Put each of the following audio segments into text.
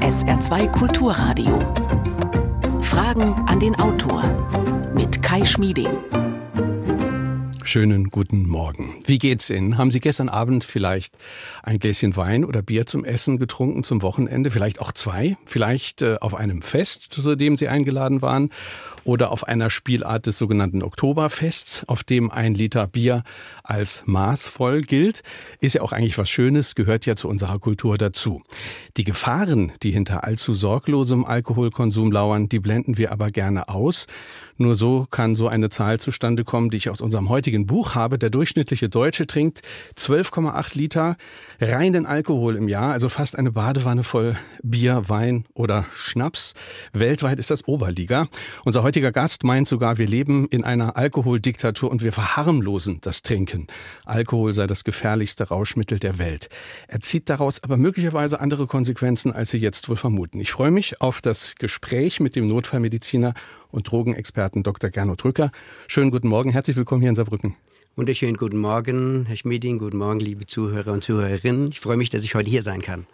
SR2 Kulturradio. Fragen an den Autor mit Kai Schmieding. Schönen guten Morgen. Wie geht's Ihnen? Haben Sie gestern Abend vielleicht ein Gläschen Wein oder Bier zum Essen getrunken zum Wochenende? Vielleicht auch zwei? Vielleicht äh, auf einem Fest, zu dem Sie eingeladen waren? Oder auf einer Spielart des sogenannten Oktoberfests, auf dem ein Liter Bier als maßvoll gilt? Ist ja auch eigentlich was Schönes, gehört ja zu unserer Kultur dazu. Die Gefahren, die hinter allzu sorglosem Alkoholkonsum lauern, die blenden wir aber gerne aus. Nur so kann so eine Zahl zustande kommen, die ich aus unserem heutigen Buch habe. Der durchschnittliche Deutsche trinkt 12,8 Liter reinen Alkohol im Jahr, also fast eine Badewanne voll Bier, Wein oder Schnaps. Weltweit ist das Oberliga. Unser heutiger Gast meint sogar, wir leben in einer Alkoholdiktatur und wir verharmlosen das Trinken. Alkohol sei das gefährlichste Rauschmittel der Welt. Er zieht daraus aber möglicherweise andere Konsequenzen, als Sie jetzt wohl vermuten. Ich freue mich auf das Gespräch mit dem Notfallmediziner und Drogenexperten Dr. Gernot Rücker. Schönen guten Morgen, herzlich willkommen hier in Saarbrücken. Wunderschönen guten Morgen, Herr Schmieding, guten Morgen, liebe Zuhörer und Zuhörerinnen. Ich freue mich, dass ich heute hier sein kann.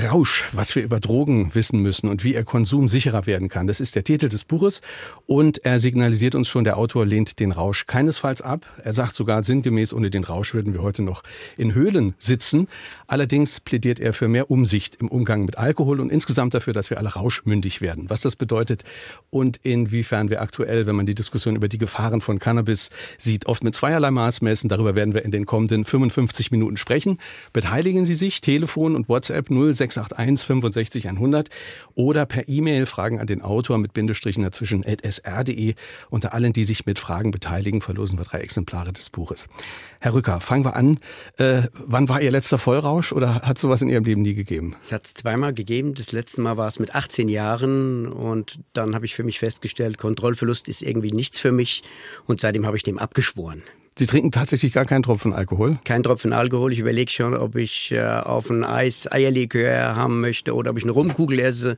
Rausch, was wir über Drogen wissen müssen und wie ihr Konsum sicherer werden kann. Das ist der Titel des Buches und er signalisiert uns schon, der Autor lehnt den Rausch keinesfalls ab. Er sagt sogar sinngemäß, ohne den Rausch würden wir heute noch in Höhlen sitzen. Allerdings plädiert er für mehr Umsicht im Umgang mit Alkohol und insgesamt dafür, dass wir alle rauschmündig werden. Was das bedeutet und inwiefern wir aktuell, wenn man die Diskussion über die Gefahren von Cannabis sieht, oft mit zweierlei Maß messen, darüber werden wir in den kommenden 55 Minuten sprechen. Beteiligen Sie sich, Telefon und WhatsApp 0 681 65 100 oder per E-Mail Fragen an den Autor mit Bindestrichen dazwischen sr.de. Unter allen, die sich mit Fragen beteiligen, verlosen wir drei Exemplare des Buches. Herr Rücker, fangen wir an. Äh, wann war Ihr letzter Vollrausch oder hat es sowas in Ihrem Leben nie gegeben? Es hat es zweimal gegeben. Das letzte Mal war es mit 18 Jahren und dann habe ich für mich festgestellt, Kontrollverlust ist irgendwie nichts für mich und seitdem habe ich dem abgeschworen. Sie trinken tatsächlich gar keinen Tropfen Alkohol? Kein Tropfen Alkohol. Ich überlege schon, ob ich äh, auf ein Eis Eierlikör haben möchte oder ob ich eine Rumkugel esse.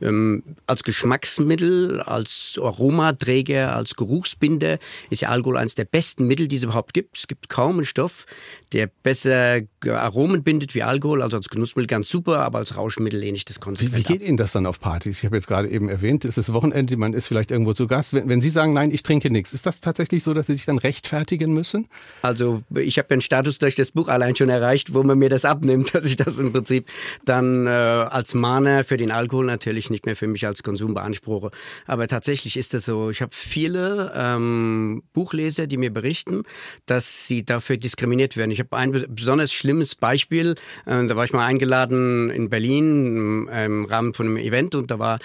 Ähm, als Geschmacksmittel, als Aromaträger, als Geruchsbinder ist ja Alkohol eines der besten Mittel, die es überhaupt gibt. Es gibt kaum einen Stoff, der besser Aromen bindet wie Alkohol. Also als Genussmittel ganz super, aber als Rauschmittel lehne ich das konsequent Wie, wie geht ab. Ihnen das dann auf Partys? Ich habe jetzt gerade eben erwähnt, es ist Wochenende, man ist vielleicht irgendwo zu Gast. Wenn, wenn Sie sagen, nein, ich trinke nichts, ist das tatsächlich so, dass Sie sich dann rechtfertigen müssen? Also ich habe den Status durch das Buch allein schon erreicht, wo man mir das abnimmt, dass ich das im Prinzip dann äh, als Mahner für den Alkohol natürlich nicht mehr für mich als Konsum beanspruche. Aber tatsächlich ist das so. Ich habe viele ähm, Buchleser, die mir berichten, dass sie dafür diskriminiert werden. Ich habe ein besonders schlimmes Beispiel. Äh, da war ich mal eingeladen in Berlin im Rahmen von einem Event und da war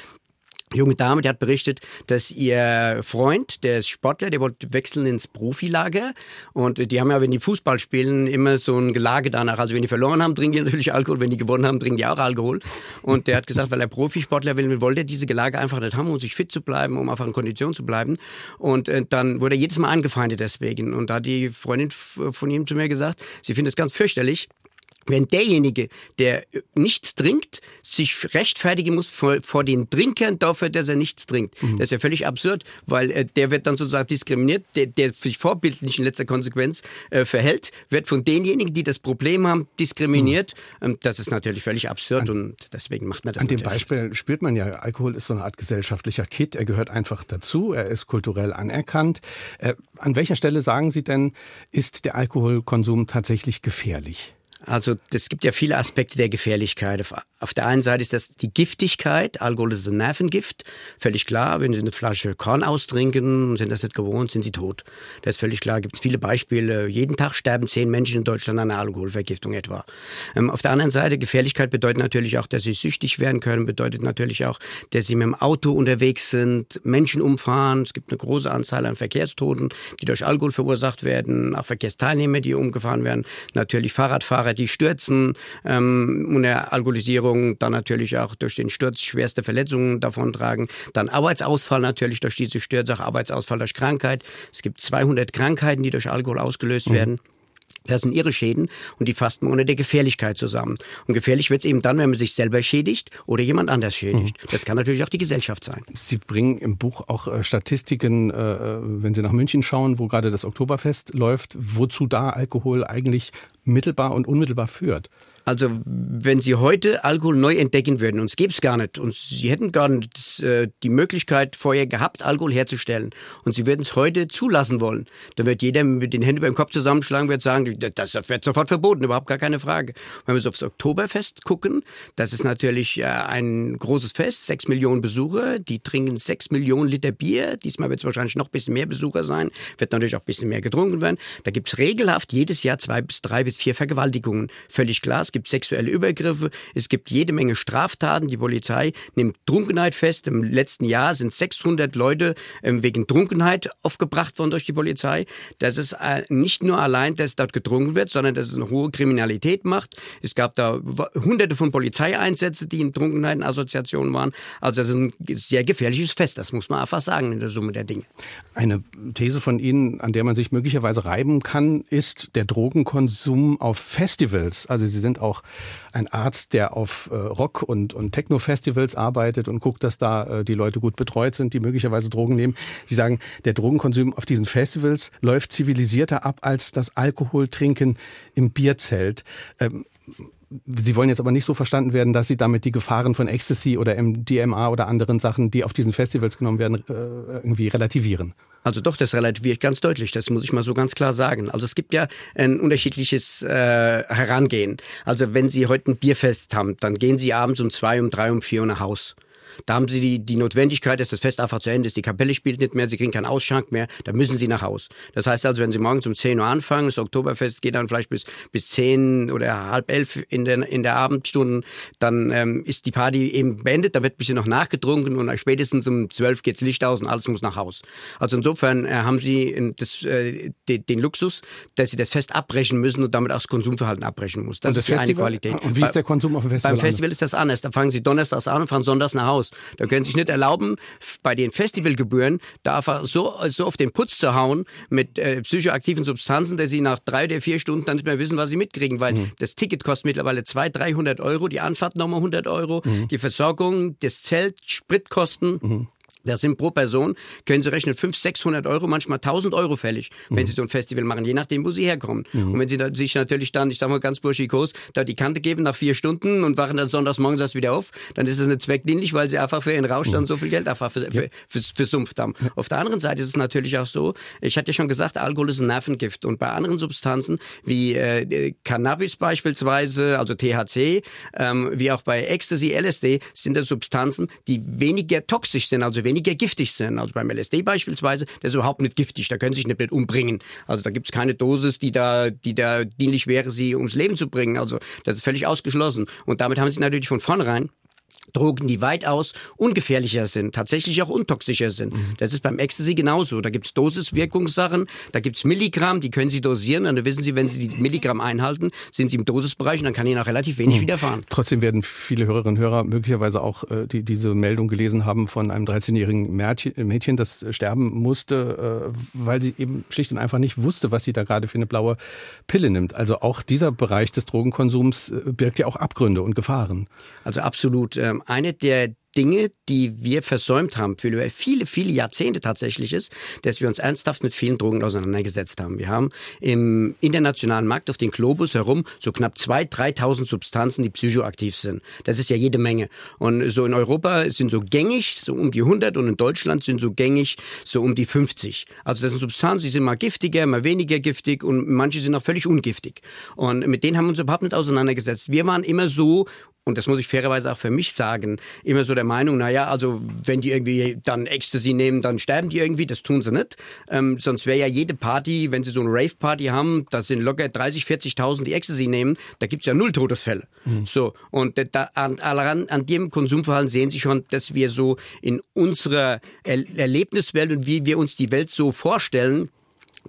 junge Dame, die hat berichtet, dass ihr Freund, der ist Sportler, der wollte wechseln ins Profilager und die haben ja, wenn die Fußball spielen, immer so ein Gelage danach. Also wenn die verloren haben, trinken die natürlich Alkohol, wenn die gewonnen haben, trinken die auch Alkohol. Und der hat gesagt, weil er Profisportler will, wollte er diese Gelage einfach nicht haben, um sich fit zu bleiben, um einfach in Kondition zu bleiben. Und äh, dann wurde er jedes Mal angefeindet deswegen. Und da hat die Freundin von ihm zu mir gesagt, sie findet es ganz fürchterlich, wenn derjenige, der nichts trinkt, sich rechtfertigen muss vor, vor den Trinkern dafür, dass er nichts trinkt. Mhm. Das ist ja völlig absurd, weil äh, der wird dann sozusagen diskriminiert, der, der sich vorbildlich in letzter Konsequenz äh, verhält, wird von denjenigen, die das Problem haben, diskriminiert. Mhm. das ist natürlich völlig absurd an, und deswegen macht man das An dem. Beispiel spürt man ja, Alkohol ist so eine Art gesellschaftlicher Kit, er gehört einfach dazu, er ist kulturell anerkannt. Äh, an welcher Stelle sagen Sie denn, ist der Alkoholkonsum tatsächlich gefährlich? Also es gibt ja viele Aspekte der Gefährlichkeit. Auf der einen Seite ist das die Giftigkeit. Alkohol ist ein Nervengift, völlig klar. Wenn Sie eine Flasche Korn austrinken sind das nicht gewohnt, sind Sie tot. Das ist völlig klar. Gibt es viele Beispiele. Jeden Tag sterben zehn Menschen in Deutschland an einer Alkoholvergiftung etwa. Ähm, auf der anderen Seite Gefährlichkeit bedeutet natürlich auch, dass Sie süchtig werden können. Bedeutet natürlich auch, dass Sie mit dem Auto unterwegs sind, Menschen umfahren. Es gibt eine große Anzahl an Verkehrstoten, die durch Alkohol verursacht werden. Auch Verkehrsteilnehmer, die umgefahren werden. Natürlich Fahrradfahrer Fahrer, die stürzen ähm, unter Alkoholisierung, dann natürlich auch durch den Sturz schwerste Verletzungen davontragen, dann Arbeitsausfall natürlich durch diese Stürze, auch Arbeitsausfall durch Krankheit. Es gibt 200 Krankheiten, die durch Alkohol ausgelöst mhm. werden. Das sind ihre Schäden und die fassen ohne der Gefährlichkeit zusammen. Und gefährlich wird es eben dann, wenn man sich selber schädigt oder jemand anders schädigt. Mhm. Das kann natürlich auch die Gesellschaft sein. Sie bringen im Buch auch äh, Statistiken, äh, wenn Sie nach München schauen, wo gerade das Oktoberfest läuft, wozu da Alkohol eigentlich mittelbar und unmittelbar führt. Also wenn Sie heute Alkohol neu entdecken würden, und es gäbe es gar nicht, und Sie hätten gar nicht äh, die Möglichkeit vorher gehabt, Alkohol herzustellen, und Sie würden es heute zulassen wollen, dann wird jeder mit den Händen über dem Kopf zusammenschlagen, wird sagen, das wird sofort verboten, überhaupt gar keine Frage. Wenn wir so aufs Oktoberfest gucken, das ist natürlich äh, ein großes Fest, sechs Millionen Besucher, die trinken sechs Millionen Liter Bier, diesmal wird es wahrscheinlich noch ein bisschen mehr Besucher sein, wird natürlich auch ein bisschen mehr getrunken werden. Da gibt es regelhaft jedes Jahr zwei bis drei bis vier Vergewaltigungen, völlig klar es gibt sexuelle Übergriffe, es gibt jede Menge Straftaten. Die Polizei nimmt Trunkenheit fest. Im letzten Jahr sind 600 Leute ähm, wegen Trunkenheit aufgebracht worden durch die Polizei. Das ist äh, nicht nur allein, dass dort getrunken wird, sondern dass es eine hohe Kriminalität macht. Es gab da hunderte von Polizeieinsätzen, die in Trunkenheitenassoziationen waren. Also das ist ein sehr gefährliches Fest, das muss man einfach sagen in der Summe der Dinge. Eine These von Ihnen, an der man sich möglicherweise reiben kann, ist der Drogenkonsum auf Festivals. Also Sie sind auch ein Arzt, der auf äh, Rock- und, und Techno-Festivals arbeitet und guckt, dass da äh, die Leute gut betreut sind, die möglicherweise Drogen nehmen. Sie sagen, der Drogenkonsum auf diesen Festivals läuft zivilisierter ab als das Alkoholtrinken im Bierzelt. Ähm, Sie wollen jetzt aber nicht so verstanden werden, dass Sie damit die Gefahren von Ecstasy oder MDMA oder anderen Sachen, die auf diesen Festivals genommen werden, äh, irgendwie relativieren. Also doch, das relativiere ich ganz deutlich. Das muss ich mal so ganz klar sagen. Also es gibt ja ein unterschiedliches äh, Herangehen. Also wenn Sie heute ein Bierfest haben, dann gehen Sie abends um zwei, um drei, um vier nach Haus. Da haben sie die, die Notwendigkeit, dass das Fest einfach zu Ende ist. Die Kapelle spielt nicht mehr, sie kriegen keinen Ausschank mehr. Da müssen sie nach Haus. Das heißt also, wenn sie morgens um 10 Uhr anfangen, das Oktoberfest geht dann vielleicht bis, bis 10 oder halb elf in der, in der Abendstunden, dann ähm, ist die Party eben beendet, da wird ein bisschen noch nachgetrunken und spätestens um 12 geht's Licht aus und alles muss nach Haus. Also insofern äh, haben sie das, äh, den, den Luxus, dass sie das Fest abbrechen müssen und damit auch das Konsumverhalten abbrechen muss. Das, das ist die Festival? eine Qualität. Und wie ist der Konsum auf dem Festival? Beim Festival ist das anders. Da fangen sie donnerstags an und fahren sonntags nach Haus. Da können Sie sich nicht erlauben, bei den Festivalgebühren da einfach so, so auf den Putz zu hauen mit äh, psychoaktiven Substanzen, dass Sie nach drei oder vier Stunden dann nicht mehr wissen, was Sie mitkriegen, weil mhm. das Ticket kostet mittlerweile 200, 300 Euro, die Anfahrt nochmal 100 Euro, mhm. die Versorgung, das Zelt, Spritkosten. Mhm. Das sind pro Person, können Sie rechnen, 500, 600 Euro, manchmal 1000 Euro fällig, wenn mhm. Sie so ein Festival machen, je nachdem, wo Sie herkommen. Mhm. Und wenn Sie da, sich natürlich dann, ich sag mal ganz burschikos, da die Kante geben nach vier Stunden und wachen dann sonntags morgens erst wieder auf, dann ist es nicht zweckdienlich, weil Sie einfach für Ihren Rausch dann mhm. so viel Geld einfach für, für, für, versumpft haben. Ja. Auf der anderen Seite ist es natürlich auch so, ich hatte ja schon gesagt, Alkohol ist ein Nervengift und bei anderen Substanzen wie äh, Cannabis beispielsweise, also THC, ähm, wie auch bei Ecstasy, LSD, sind das Substanzen, die weniger toxisch sind, also weniger weniger giftig sind. Also beim LSD beispielsweise, der ist überhaupt nicht giftig, da können sie sich nicht, nicht umbringen. Also da gibt es keine Dosis, die da, die da dienlich wäre, sie ums Leben zu bringen. Also das ist völlig ausgeschlossen. Und damit haben sie natürlich von vornherein Drogen, die weitaus ungefährlicher sind, tatsächlich auch untoxischer sind. Mhm. Das ist beim Ecstasy genauso. Da gibt's Dosiswirkungssachen, da gibt's Milligramm, die können Sie dosieren. Und dann wissen Sie, wenn Sie die Milligramm einhalten, sind Sie im Dosisbereich und dann kann Ihnen auch relativ wenig mhm. widerfahren. Trotzdem werden viele Hörerinnen und Hörer möglicherweise auch äh, die, diese Meldung gelesen haben von einem 13-jährigen Mädchen, das sterben musste, äh, weil sie eben schlicht und einfach nicht wusste, was sie da gerade für eine blaue Pille nimmt. Also auch dieser Bereich des Drogenkonsums äh, birgt ja auch Abgründe und Gefahren. Also absolut. Ähm, eine der Dinge, die wir versäumt haben für viele, viele Jahrzehnte tatsächlich ist, dass wir uns ernsthaft mit vielen Drogen auseinandergesetzt haben. Wir haben im internationalen Markt auf den Globus herum so knapp 2.000, 3.000 Substanzen, die psychoaktiv sind. Das ist ja jede Menge. Und so in Europa sind so gängig so um die 100 und in Deutschland sind so gängig so um die 50. Also das sind Substanzen, die sind mal giftiger, mal weniger giftig und manche sind auch völlig ungiftig. Und mit denen haben wir uns überhaupt nicht auseinandergesetzt. Wir waren immer so und das muss ich fairerweise auch für mich sagen, immer so der Meinung, naja, also wenn die irgendwie dann Ecstasy nehmen, dann sterben die irgendwie, das tun sie nicht. Ähm, sonst wäre ja jede Party, wenn sie so eine Rave-Party haben, da sind locker 30, 40.000, die Ecstasy nehmen, da gibt's ja null Todesfälle. Mhm. So, und da, an, an, an dem Konsumverhalten sehen Sie schon, dass wir so in unserer er Erlebniswelt und wie wir uns die Welt so vorstellen,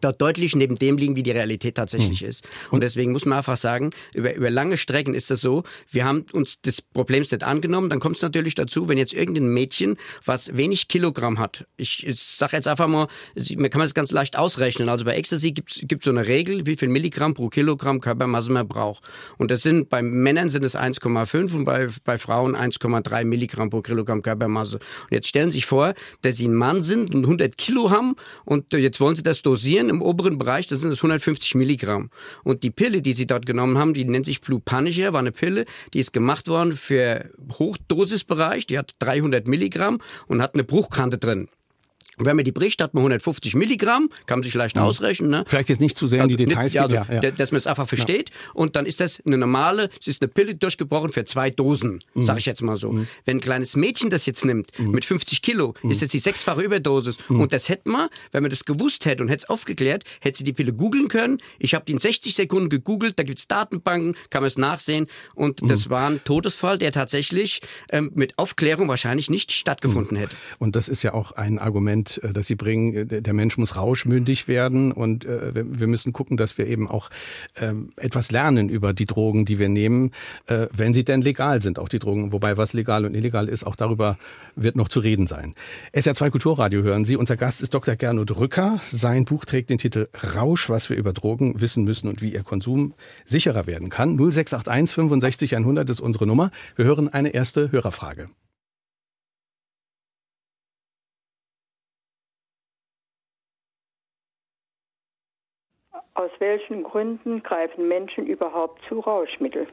dort deutlich neben dem liegen, wie die Realität tatsächlich hm. ist. Und deswegen muss man einfach sagen, über, über lange Strecken ist das so, wir haben uns des Problems nicht angenommen, dann kommt es natürlich dazu, wenn jetzt irgendein Mädchen, was wenig Kilogramm hat, ich, ich sage jetzt einfach mal, man kann das ganz leicht ausrechnen, also bei Ecstasy gibt es so eine Regel, wie viel Milligramm pro Kilogramm Körpermasse man braucht. Und das sind, bei Männern sind es 1,5 und bei, bei Frauen 1,3 Milligramm pro Kilogramm Körpermasse. Und jetzt stellen Sie sich vor, dass Sie ein Mann sind und 100 Kilo haben und jetzt wollen Sie das dosieren im oberen Bereich, das sind es 150 Milligramm. Und die Pille, die sie dort genommen haben, die nennt sich Blue Punisher, war eine Pille, die ist gemacht worden für Hochdosisbereich, die hat 300 Milligramm und hat eine Bruchkante drin. Und wenn man die bricht, hat man 150 Milligramm, kann man sich leicht mhm. ausrechnen. Ne? Vielleicht jetzt nicht zu sehr in die also Details gehen. Also, ja, ja. Dass man es einfach versteht. Ja. Und dann ist das eine normale, es ist eine Pille durchgebrochen für zwei Dosen, mhm. sage ich jetzt mal so. Mhm. Wenn ein kleines Mädchen das jetzt nimmt, mhm. mit 50 Kilo, mhm. ist das die sechsfache Überdosis. Mhm. Und das hätte man, wenn man das gewusst hätte und hätte es aufgeklärt, hätte sie die Pille googeln können. Ich habe die in 60 Sekunden gegoogelt, da gibt es Datenbanken, kann man es nachsehen. Und das war ein Todesfall, der tatsächlich ähm, mit Aufklärung wahrscheinlich nicht stattgefunden hätte. Und das ist ja auch ein Argument, Argument, äh, das Sie bringen, äh, der Mensch muss rauschmündig werden und äh, wir müssen gucken, dass wir eben auch ähm, etwas lernen über die Drogen, die wir nehmen, wenn sie denn legal sind, auch die Drogen. Wobei was legal und illegal ist, auch darüber wird noch zu reden sein. SR2 Kulturradio hören Sie. Unser Gast ist Dr. Gernot Rücker. Sein Buch trägt den Titel Rausch, was wir über Drogen wissen müssen und wie ihr Konsum sicherer werden kann. 0681 65 100 ist unsere Nummer. Wir hören eine erste Hörerfrage. Aus welchen Gründen greifen Menschen überhaupt zu Rauschmitteln?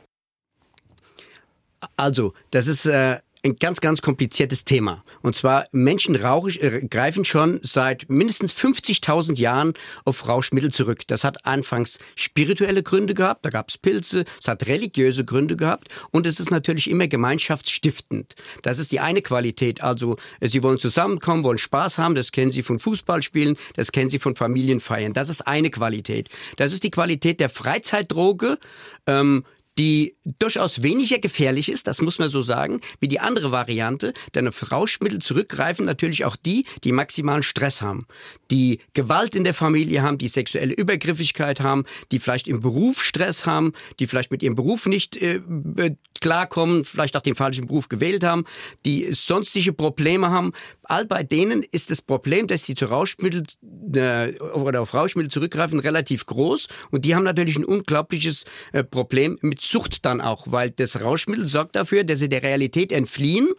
Also, das ist äh, ein ganz, ganz kompliziertes Thema. Und zwar Menschen rauch, äh, greifen schon seit mindestens 50.000 Jahren auf Rauschmittel zurück. Das hat anfangs spirituelle Gründe gehabt, da gab es Pilze, es hat religiöse Gründe gehabt und es ist natürlich immer gemeinschaftsstiftend. Das ist die eine Qualität. Also äh, sie wollen zusammenkommen, wollen Spaß haben, das kennen sie von Fußballspielen, das kennen sie von Familienfeiern. Das ist eine Qualität. Das ist die Qualität der Freizeitdroge. Ähm, die durchaus weniger gefährlich ist, das muss man so sagen, wie die andere Variante. Denn auf Rauschmittel zurückgreifen natürlich auch die, die maximalen Stress haben, die Gewalt in der Familie haben, die sexuelle Übergriffigkeit haben, die vielleicht im Beruf Stress haben, die vielleicht mit ihrem Beruf nicht äh, klarkommen, vielleicht auch den falschen Beruf gewählt haben, die sonstige Probleme haben. All bei denen ist das Problem, dass sie zu Rauschmittel äh, oder auf Rauschmittel zurückgreifen, relativ groß. Und die haben natürlich ein unglaubliches äh, Problem mit Sucht dann auch, weil das Rauschmittel sorgt dafür, dass sie der Realität entfliehen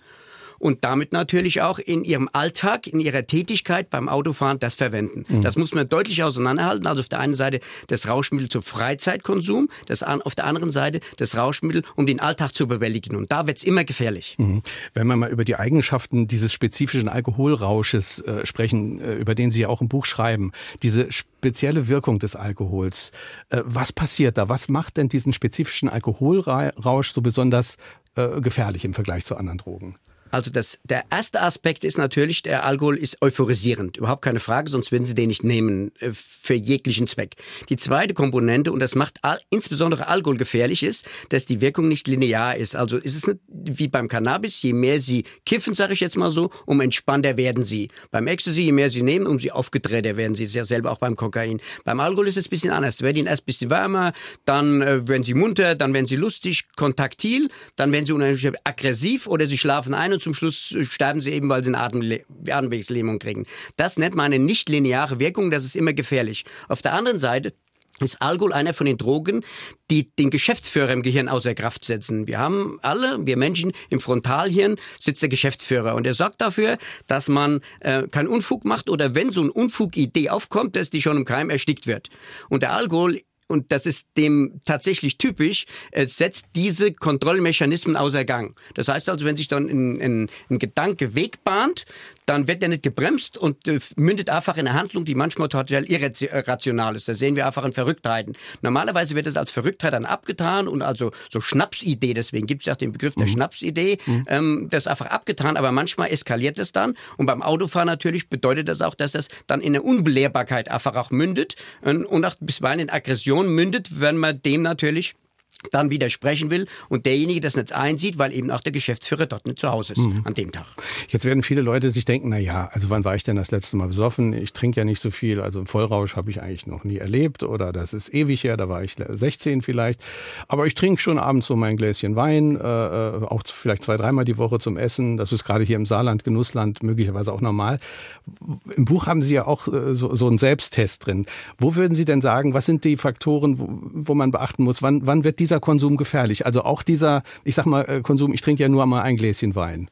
und damit natürlich auch in ihrem Alltag, in ihrer Tätigkeit beim Autofahren das verwenden. Mhm. Das muss man deutlich auseinanderhalten. Also auf der einen Seite das Rauschmittel zum Freizeitkonsum, das an, auf der anderen Seite das Rauschmittel, um den Alltag zu bewältigen. Und da wird's immer gefährlich. Mhm. Wenn wir mal über die Eigenschaften dieses spezifischen Alkoholrausches äh, sprechen, äh, über den Sie ja auch im Buch schreiben, diese spezielle Wirkung des Alkohols, äh, was passiert da? Was macht denn diesen spezifischen Alkoholrausch so besonders äh, gefährlich im Vergleich zu anderen Drogen? Also das, der erste Aspekt ist natürlich, der Alkohol ist euphorisierend. Überhaupt keine Frage, sonst würden Sie den nicht nehmen äh, für jeglichen Zweck. Die zweite Komponente, und das macht insbesondere Alkohol gefährlich, ist, dass die Wirkung nicht linear ist. Also ist es nicht wie beim Cannabis, je mehr Sie kiffen, sage ich jetzt mal so, um entspannter werden Sie. Beim Ecstasy, je mehr Sie nehmen, um Sie aufgedrehter werden Sie. Ist selber auch beim Kokain. Beim Alkohol ist es ein bisschen anders. Werden Ihnen erst ein bisschen wärmer, dann äh, werden Sie munter, dann werden Sie lustig, kontaktil, dann werden Sie unheimlich aggressiv oder Sie schlafen ein und zum Schluss sterben sie eben, weil sie eine Atemle Atemwegslähmung kriegen. Das nennt man eine nicht-lineare Wirkung, das ist immer gefährlich. Auf der anderen Seite ist Alkohol einer von den Drogen, die den Geschäftsführer im Gehirn außer Kraft setzen. Wir haben alle, wir Menschen, im Frontalhirn sitzt der Geschäftsführer und er sorgt dafür, dass man äh, keinen Unfug macht oder wenn so eine Unfugidee aufkommt, dass die schon im Keim erstickt wird. Und der Alkohol und das ist dem tatsächlich typisch, es setzt diese Kontrollmechanismen außer Gang. Das heißt also, wenn sich dann ein, ein, ein Gedanke wegbahnt, dann wird er nicht gebremst und äh, mündet einfach in eine Handlung, die manchmal total irrational ist. Da sehen wir einfach in Verrücktheiten. Normalerweise wird es als Verrücktheit dann abgetan und also so Schnapsidee, deswegen gibt es ja auch den Begriff der mhm. Schnapsidee, mhm. ähm, das ist einfach abgetan, aber manchmal eskaliert es dann und beim Autofahren natürlich bedeutet das auch, dass das dann in eine Unbelehrbarkeit einfach auch mündet und, und auch bisweilen in Aggression mündet, wenn man dem natürlich dann widersprechen will und derjenige das nicht einsieht, weil eben auch der Geschäftsführer dort nicht zu Hause ist mhm. an dem Tag. Jetzt werden viele Leute sich denken, na ja, also wann war ich denn das letzte Mal besoffen? Ich trinke ja nicht so viel, also Vollrausch habe ich eigentlich noch nie erlebt oder das ist ewig her, da war ich 16 vielleicht, aber ich trinke schon abends so mein Gläschen Wein, äh, äh, auch vielleicht zwei, dreimal die Woche zum Essen. Das ist gerade hier im Saarland, Genussland, möglicherweise auch normal. Im Buch haben Sie ja auch äh, so, so einen Selbsttest drin. Wo würden Sie denn sagen, was sind die Faktoren, wo, wo man beachten muss? Wann, wann wird dieser Konsum gefährlich? Also auch dieser, ich sag mal, äh, Konsum, ich trinke ja nur mal ein Gläschen Wein.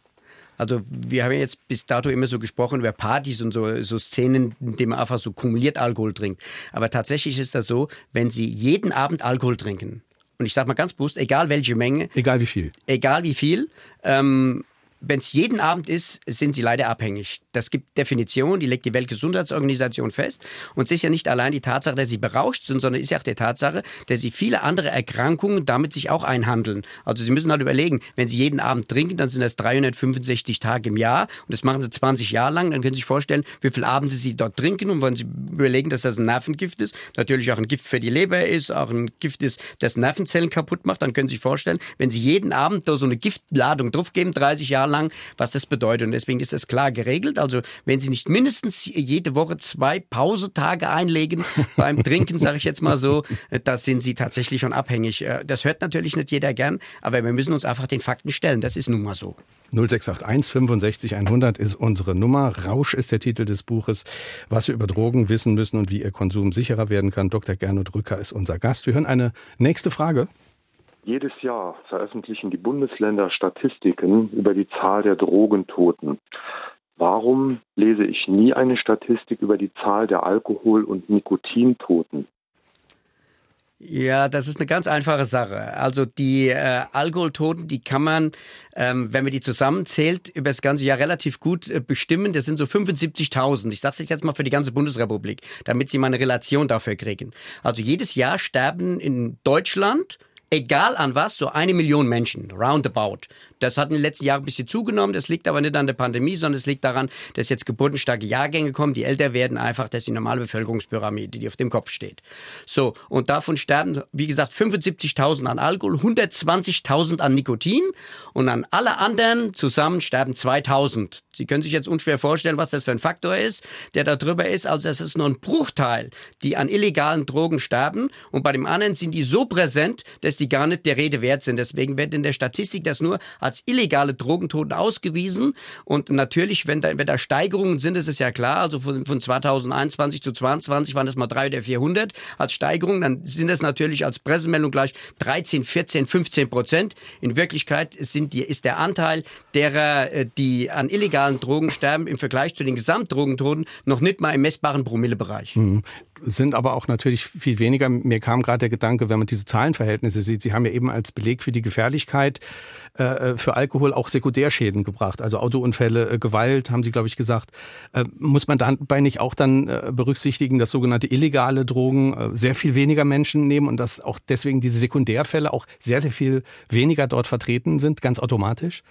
Also wir haben jetzt bis dato immer so gesprochen über Partys und so, so Szenen, in denen man einfach so kumuliert Alkohol trinkt. Aber tatsächlich ist das so, wenn Sie jeden Abend Alkohol trinken, und ich sage mal ganz bewusst, egal welche Menge. Egal wie viel. Egal wie viel. Ähm, wenn es jeden Abend ist, sind sie leider abhängig. Das gibt Definition, die legt die Weltgesundheitsorganisation fest. Und es ist ja nicht allein die Tatsache, dass sie berauscht sind, sondern es ist ja auch die Tatsache, dass sie viele andere Erkrankungen damit sich auch einhandeln. Also sie müssen halt überlegen, wenn sie jeden Abend trinken, dann sind das 365 Tage im Jahr und das machen sie 20 Jahre lang. Dann können Sie sich vorstellen, wie viele Abende sie dort trinken. Und wenn Sie überlegen, dass das ein Nervengift ist, natürlich auch ein Gift für die Leber ist, auch ein Gift ist, das Nervenzellen kaputt macht, dann können Sie sich vorstellen, wenn Sie jeden Abend da so eine Giftladung draufgeben, 30 Jahre lang, was das bedeutet. Und deswegen ist das klar geregelt. Also wenn Sie nicht mindestens jede Woche zwei Pausetage einlegen beim Trinken, sage ich jetzt mal so, da sind Sie tatsächlich schon abhängig. Äh, das hört natürlich nicht jeder gern, aber wir müssen uns einfach den Fakten stellen. Das ist nun mal so. 0681 65 100 ist unsere Nummer. Rausch ist der Titel des Buches. Was wir über Drogen wissen müssen und wie ihr Konsum sicherer werden kann. Dr. Gernot Rücker ist unser Gast. Wir hören eine nächste Frage. Jedes Jahr veröffentlichen die Bundesländer Statistiken über die Zahl der Drogentoten. Warum lese ich nie eine Statistik über die Zahl der Alkohol- und Nikotintoten? Ja, das ist eine ganz einfache Sache. Also die äh, Alkoholtoten, die kann man, ähm, wenn man die zusammenzählt, über das ganze Jahr relativ gut äh, bestimmen. Das sind so 75.000. Ich sage es jetzt mal für die ganze Bundesrepublik, damit Sie mal eine Relation dafür kriegen. Also jedes Jahr sterben in Deutschland egal an was, so eine Million Menschen, roundabout. Das hat in den letzten Jahren ein bisschen zugenommen. Das liegt aber nicht an der Pandemie, sondern es liegt daran, dass jetzt geburtenstarke Jahrgänge kommen, die älter werden, einfach, dass die normale Bevölkerungspyramide, die auf dem Kopf steht. So, und davon sterben, wie gesagt, 75.000 an Alkohol, 120.000 an Nikotin und an alle anderen zusammen sterben 2.000. Sie können sich jetzt unschwer vorstellen, was das für ein Faktor ist, der da drüber ist. Also es ist nur ein Bruchteil, die an illegalen Drogen sterben und bei dem anderen sind die so präsent, dass die gar nicht der Rede wert sind. Deswegen wird in der Statistik das nur als illegale Drogentoten ausgewiesen. Und natürlich, wenn da, wenn da Steigerungen sind, ist es ja klar. Also von, von 2021 zu 2022 waren das mal 300 oder 400 als Steigerung. Dann sind das natürlich als Pressemeldung gleich 13, 14, 15 Prozent. In Wirklichkeit sind die, ist der Anteil derer, äh, die an illegalen Drogen sterben, im Vergleich zu den Gesamtdrogentoten noch nicht mal im messbaren Promillebereich. Mhm sind aber auch natürlich viel weniger. Mir kam gerade der Gedanke, wenn man diese Zahlenverhältnisse sieht, Sie haben ja eben als Beleg für die Gefährlichkeit äh, für Alkohol auch Sekundärschäden gebracht, also Autounfälle, äh, Gewalt, haben Sie, glaube ich, gesagt. Äh, muss man dabei nicht auch dann äh, berücksichtigen, dass sogenannte illegale Drogen äh, sehr viel weniger Menschen nehmen und dass auch deswegen diese Sekundärfälle auch sehr, sehr viel weniger dort vertreten sind, ganz automatisch?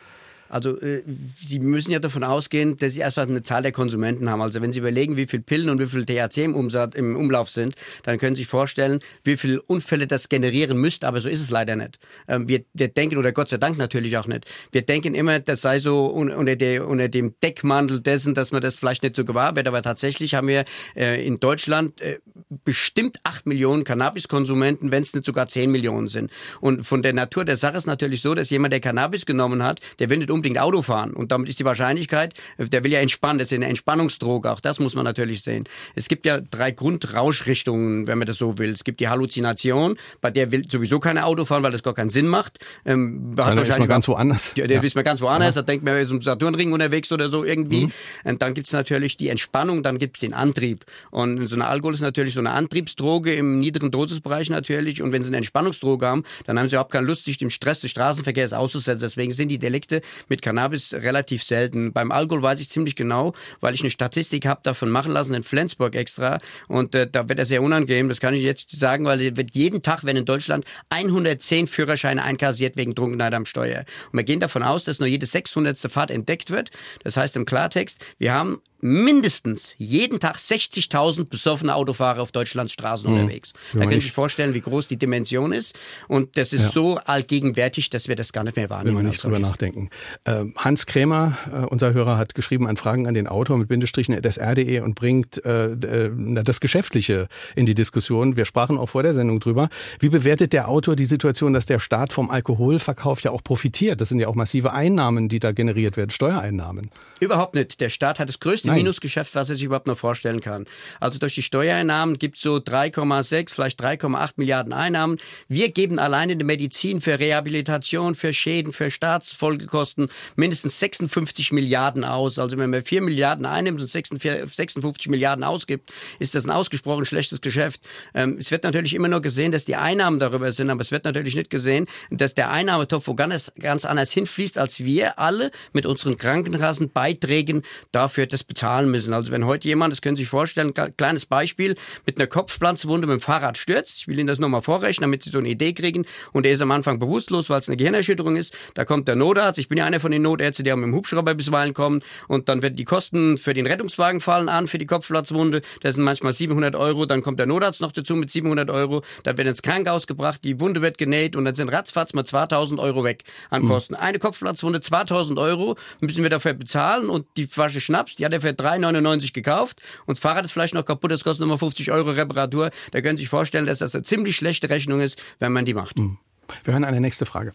Also äh, Sie müssen ja davon ausgehen, dass Sie erstmal eine Zahl der Konsumenten haben. Also wenn Sie überlegen, wie viel Pillen und wie viel THC im, Umsatz, im Umlauf sind, dann können Sie sich vorstellen, wie viele Unfälle das generieren müsste. Aber so ist es leider nicht. Ähm, wir, wir, denken, oder Gott sei Dank natürlich auch nicht, wir denken immer, das sei so unter, der, unter dem Deckmantel dessen, dass man das vielleicht nicht so gewahr wird. Aber tatsächlich haben wir äh, in Deutschland äh, bestimmt acht Millionen Cannabiskonsumenten, wenn es nicht sogar zehn Millionen sind. Und von der Natur der Sache ist natürlich so, dass jemand, der Cannabis genommen hat, der will nicht unbedingt Auto fahren. Und damit ist die Wahrscheinlichkeit, der will ja entspannen, das ist eine Entspannungsdroge, auch das muss man natürlich sehen. Es gibt ja drei Grundrauschrichtungen, wenn man das so will. Es gibt die Halluzination, bei der will sowieso keine Auto fahren, weil das gar keinen Sinn macht. Ähm, Dann ist man ganz woanders. Ja, der ja. ist man ganz woanders, ja. da denkt man, er ist im Saturnring unterwegs oder so irgendwie. Mhm. Und dann gibt es natürlich die Entspannung, dann gibt es den Antrieb. Und so eine Alkohol ist natürlich so eine Antriebsdroge im niedrigen Dosisbereich natürlich. Und wenn sie eine Entspannungsdroge haben, dann haben sie überhaupt keine Lust, sich dem Stress des Straßenverkehrs auszusetzen. Deswegen sind die Delikte mit Cannabis relativ selten. Beim Alkohol weiß ich ziemlich genau, weil ich eine Statistik habe davon machen lassen in Flensburg extra. Und äh, da wird er sehr unangenehm. Das kann ich jetzt sagen, weil wird jeden Tag werden in Deutschland 110 Führerscheine einkassiert wegen Trunkenheit am Steuer. Und wir gehen davon aus, dass nur jede 600. Fahrt entdeckt wird. Das heißt im Klartext, wir haben mindestens jeden Tag 60.000 besoffene Autofahrer auf Deutschlands Straßen mhm. unterwegs. Da könnt ihr euch vorstellen, wie groß die Dimension ist. Und das ist ja. so allgegenwärtig, dass wir das gar nicht mehr wahrnehmen. Wenn wir nicht drüber nachdenken. Äh, Hans Krämer, äh, unser Hörer, hat geschrieben an Fragen an den Autor mit Bindestrichen des RDE und bringt äh, das Geschäftliche in die Diskussion. Wir sprachen auch vor der Sendung drüber. Wie bewertet der Autor die Situation, dass der Staat vom Alkoholverkauf ja auch profitiert? Das sind ja auch massive Einnahmen, die da generiert werden, Steuereinnahmen. Überhaupt nicht. Der Staat hat das größte Nein. Minusgeschäft, was er sich überhaupt noch vorstellen kann. Also durch die Steuereinnahmen gibt es so 3,6, vielleicht 3,8 Milliarden Einnahmen. Wir geben alleine in der Medizin für Rehabilitation, für Schäden, für Staatsfolgekosten kosten mindestens 56 Milliarden aus. Also wenn man 4 Milliarden einnimmt und 56 Milliarden ausgibt, ist das ein ausgesprochen schlechtes Geschäft. Ähm, es wird natürlich immer nur gesehen, dass die Einnahmen darüber sind, aber es wird natürlich nicht gesehen, dass der Einnahmetopf wo ganz, ganz anders hinfließt, als wir alle mit unseren Krankenkassenbeiträgen dafür das bezahlen müssen. Also wenn heute jemand, das können Sie sich vorstellen, kleines Beispiel, mit einer Kopfpflanzenwunde mit dem Fahrrad stürzt, ich will Ihnen das nochmal vorrechnen, damit Sie so eine Idee kriegen, und er ist am Anfang bewusstlos, weil es eine Gehirnerschütterung ist, da kommt der Notarzt, ich bin ja einer von den Notärzten, die auch mit dem Hubschrauber bisweilen kommen, und dann werden die Kosten für den Rettungswagen fallen an, für die Kopfplatzwunde, das sind manchmal 700 Euro, dann kommt der Notarzt noch dazu mit 700 Euro, dann wird ins Krankenhaus gebracht, die Wunde wird genäht und dann sind ratzfatz mal 2000 Euro weg an mhm. Kosten. Mhm. Eine Kopfplatzwunde 2000 Euro müssen wir dafür bezahlen und die Flasche Schnaps, die hat er für 3,99 gekauft und das Fahrrad ist vielleicht noch kaputt, das kostet nochmal 50 Euro Reparatur. Da können Sie sich vorstellen, dass das eine ziemlich schlechte Rechnung ist, wenn man die macht. Mhm. Wir hören eine nächste Frage.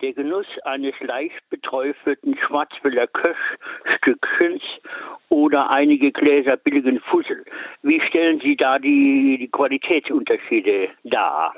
Der Genuss eines leicht beträufelten Schwarzwälder Köchstückchens oder einige Gläser billigen Fussel. Wie stellen Sie da die, die Qualitätsunterschiede dar?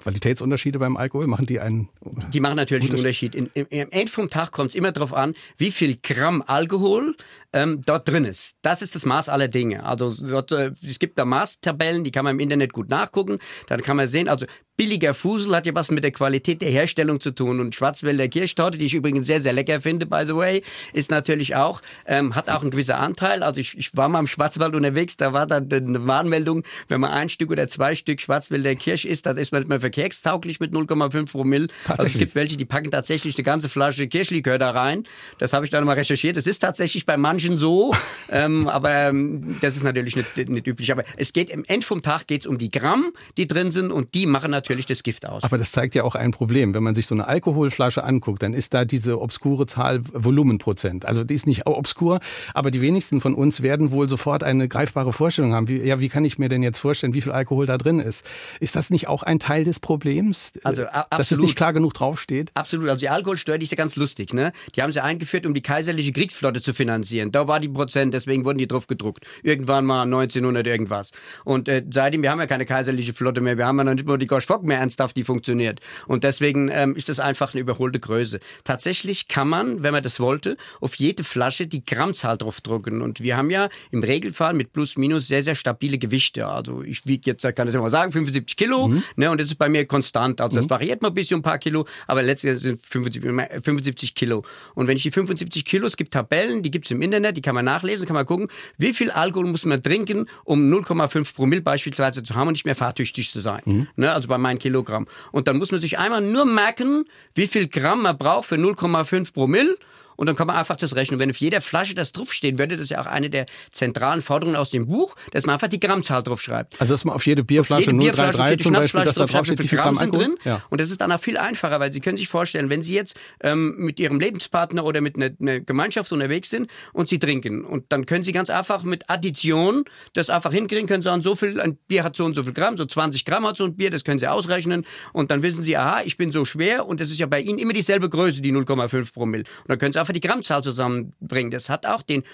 Qualitätsunterschiede beim Alkohol? Machen die einen? Die machen natürlich Unterschied. einen Unterschied. Im, Im Ende vom Tag kommt es immer darauf an, wie viel Gramm Alkohol ähm, dort drin ist. Das ist das Maß aller Dinge. Also dort, äh, es gibt da Maßtabellen, die kann man im Internet gut nachgucken. Dann kann man sehen, also billiger Fusel hat ja was mit der Qualität der Herstellung zu tun. Und Schwarzwälder Kirschtorte, die ich übrigens sehr, sehr lecker finde, by the way, ist natürlich auch, ähm, hat auch einen gewissen Anteil. Also ich, ich war mal im Schwarzwald unterwegs, da war dann eine Warnmeldung, wenn man ein Stück oder zwei Stück Schwarzwälder Kirsch isst, dann ist man nicht mehr verkehrstauglich mit 0,5 Promille. Also es gibt welche, die packen tatsächlich eine ganze Flasche Kirschlikör da rein. Das habe ich dann mal recherchiert. Das ist tatsächlich bei manchen so, ähm, aber ähm, das ist natürlich nicht, nicht üblich. Aber es geht im Ende vom Tag geht es um die Gramm, die drin sind und die machen natürlich natürlich das Gift aus. Aber das zeigt ja auch ein Problem. Wenn man sich so eine Alkoholflasche anguckt, dann ist da diese obskure Zahl Volumenprozent. Also die ist nicht obskur, aber die wenigsten von uns werden wohl sofort eine greifbare Vorstellung haben. Wie, ja, wie kann ich mir denn jetzt vorstellen, wie viel Alkohol da drin ist? Ist das nicht auch ein Teil des Problems? Also absolut. Dass es nicht klar genug draufsteht? Absolut. Also die Alkoholsteuer, die ist ja ganz lustig. Ne? Die haben sie eingeführt, um die kaiserliche Kriegsflotte zu finanzieren. Da war die Prozent, deswegen wurden die drauf gedruckt. Irgendwann mal 1900 irgendwas. Und äh, seitdem, wir haben ja keine kaiserliche Flotte mehr. Wir haben ja noch nicht mal die Gosch Fock mehr ernsthaft, die funktioniert. Und deswegen ähm, ist das einfach eine überholte Größe. Tatsächlich kann man, wenn man das wollte, auf jede Flasche die Grammzahl draufdrucken. Und wir haben ja im Regelfall mit plus minus sehr, sehr stabile Gewichte. Also ich wiege jetzt, kann ich mal sagen, 75 Kilo. Mhm. Ne, und das ist bei mir konstant. Also das mhm. variiert mal ein bisschen ein paar Kilo, aber letztendlich sind 75, 75 Kilo. Und wenn ich die 75 Kilo, es gibt Tabellen, die gibt es im Internet, die kann man nachlesen, kann man gucken, wie viel Alkohol muss man trinken, um 0,5 Promille beispielsweise zu haben und nicht mehr fahrtüchtig zu sein. Mhm. Ne, also bei meinen Kilogramm. Und dann muss man sich einmal nur merken, wie viel Gramm man braucht für 0,5 Promille und dann kann man einfach das rechnen. Wenn auf jeder Flasche das draufstehen würde, das ist ja auch eine der zentralen Forderungen aus dem Buch, dass man einfach die Grammzahl draufschreibt. Also dass man auf jede Bierflasche, auf jede Bierflasche 033 zum Beispiel, dass da draufsteht, wie viel Gramm, sind drin. Ja. Und das ist dann auch viel einfacher, weil Sie können sich vorstellen, wenn Sie jetzt ähm, mit Ihrem Lebenspartner oder mit einer, einer Gemeinschaft unterwegs sind und Sie trinken und dann können Sie ganz einfach mit Addition das einfach hinkriegen, können sagen, so viel, ein Bier hat so und so viel Gramm, so 20 Gramm hat so ein Bier, das können Sie ausrechnen und dann wissen Sie, aha, ich bin so schwer und das ist ja bei Ihnen immer dieselbe Größe, die 0,5 Promille. Und dann können Sie einfach die Grammzahl zusammenbringen. Das hat auch den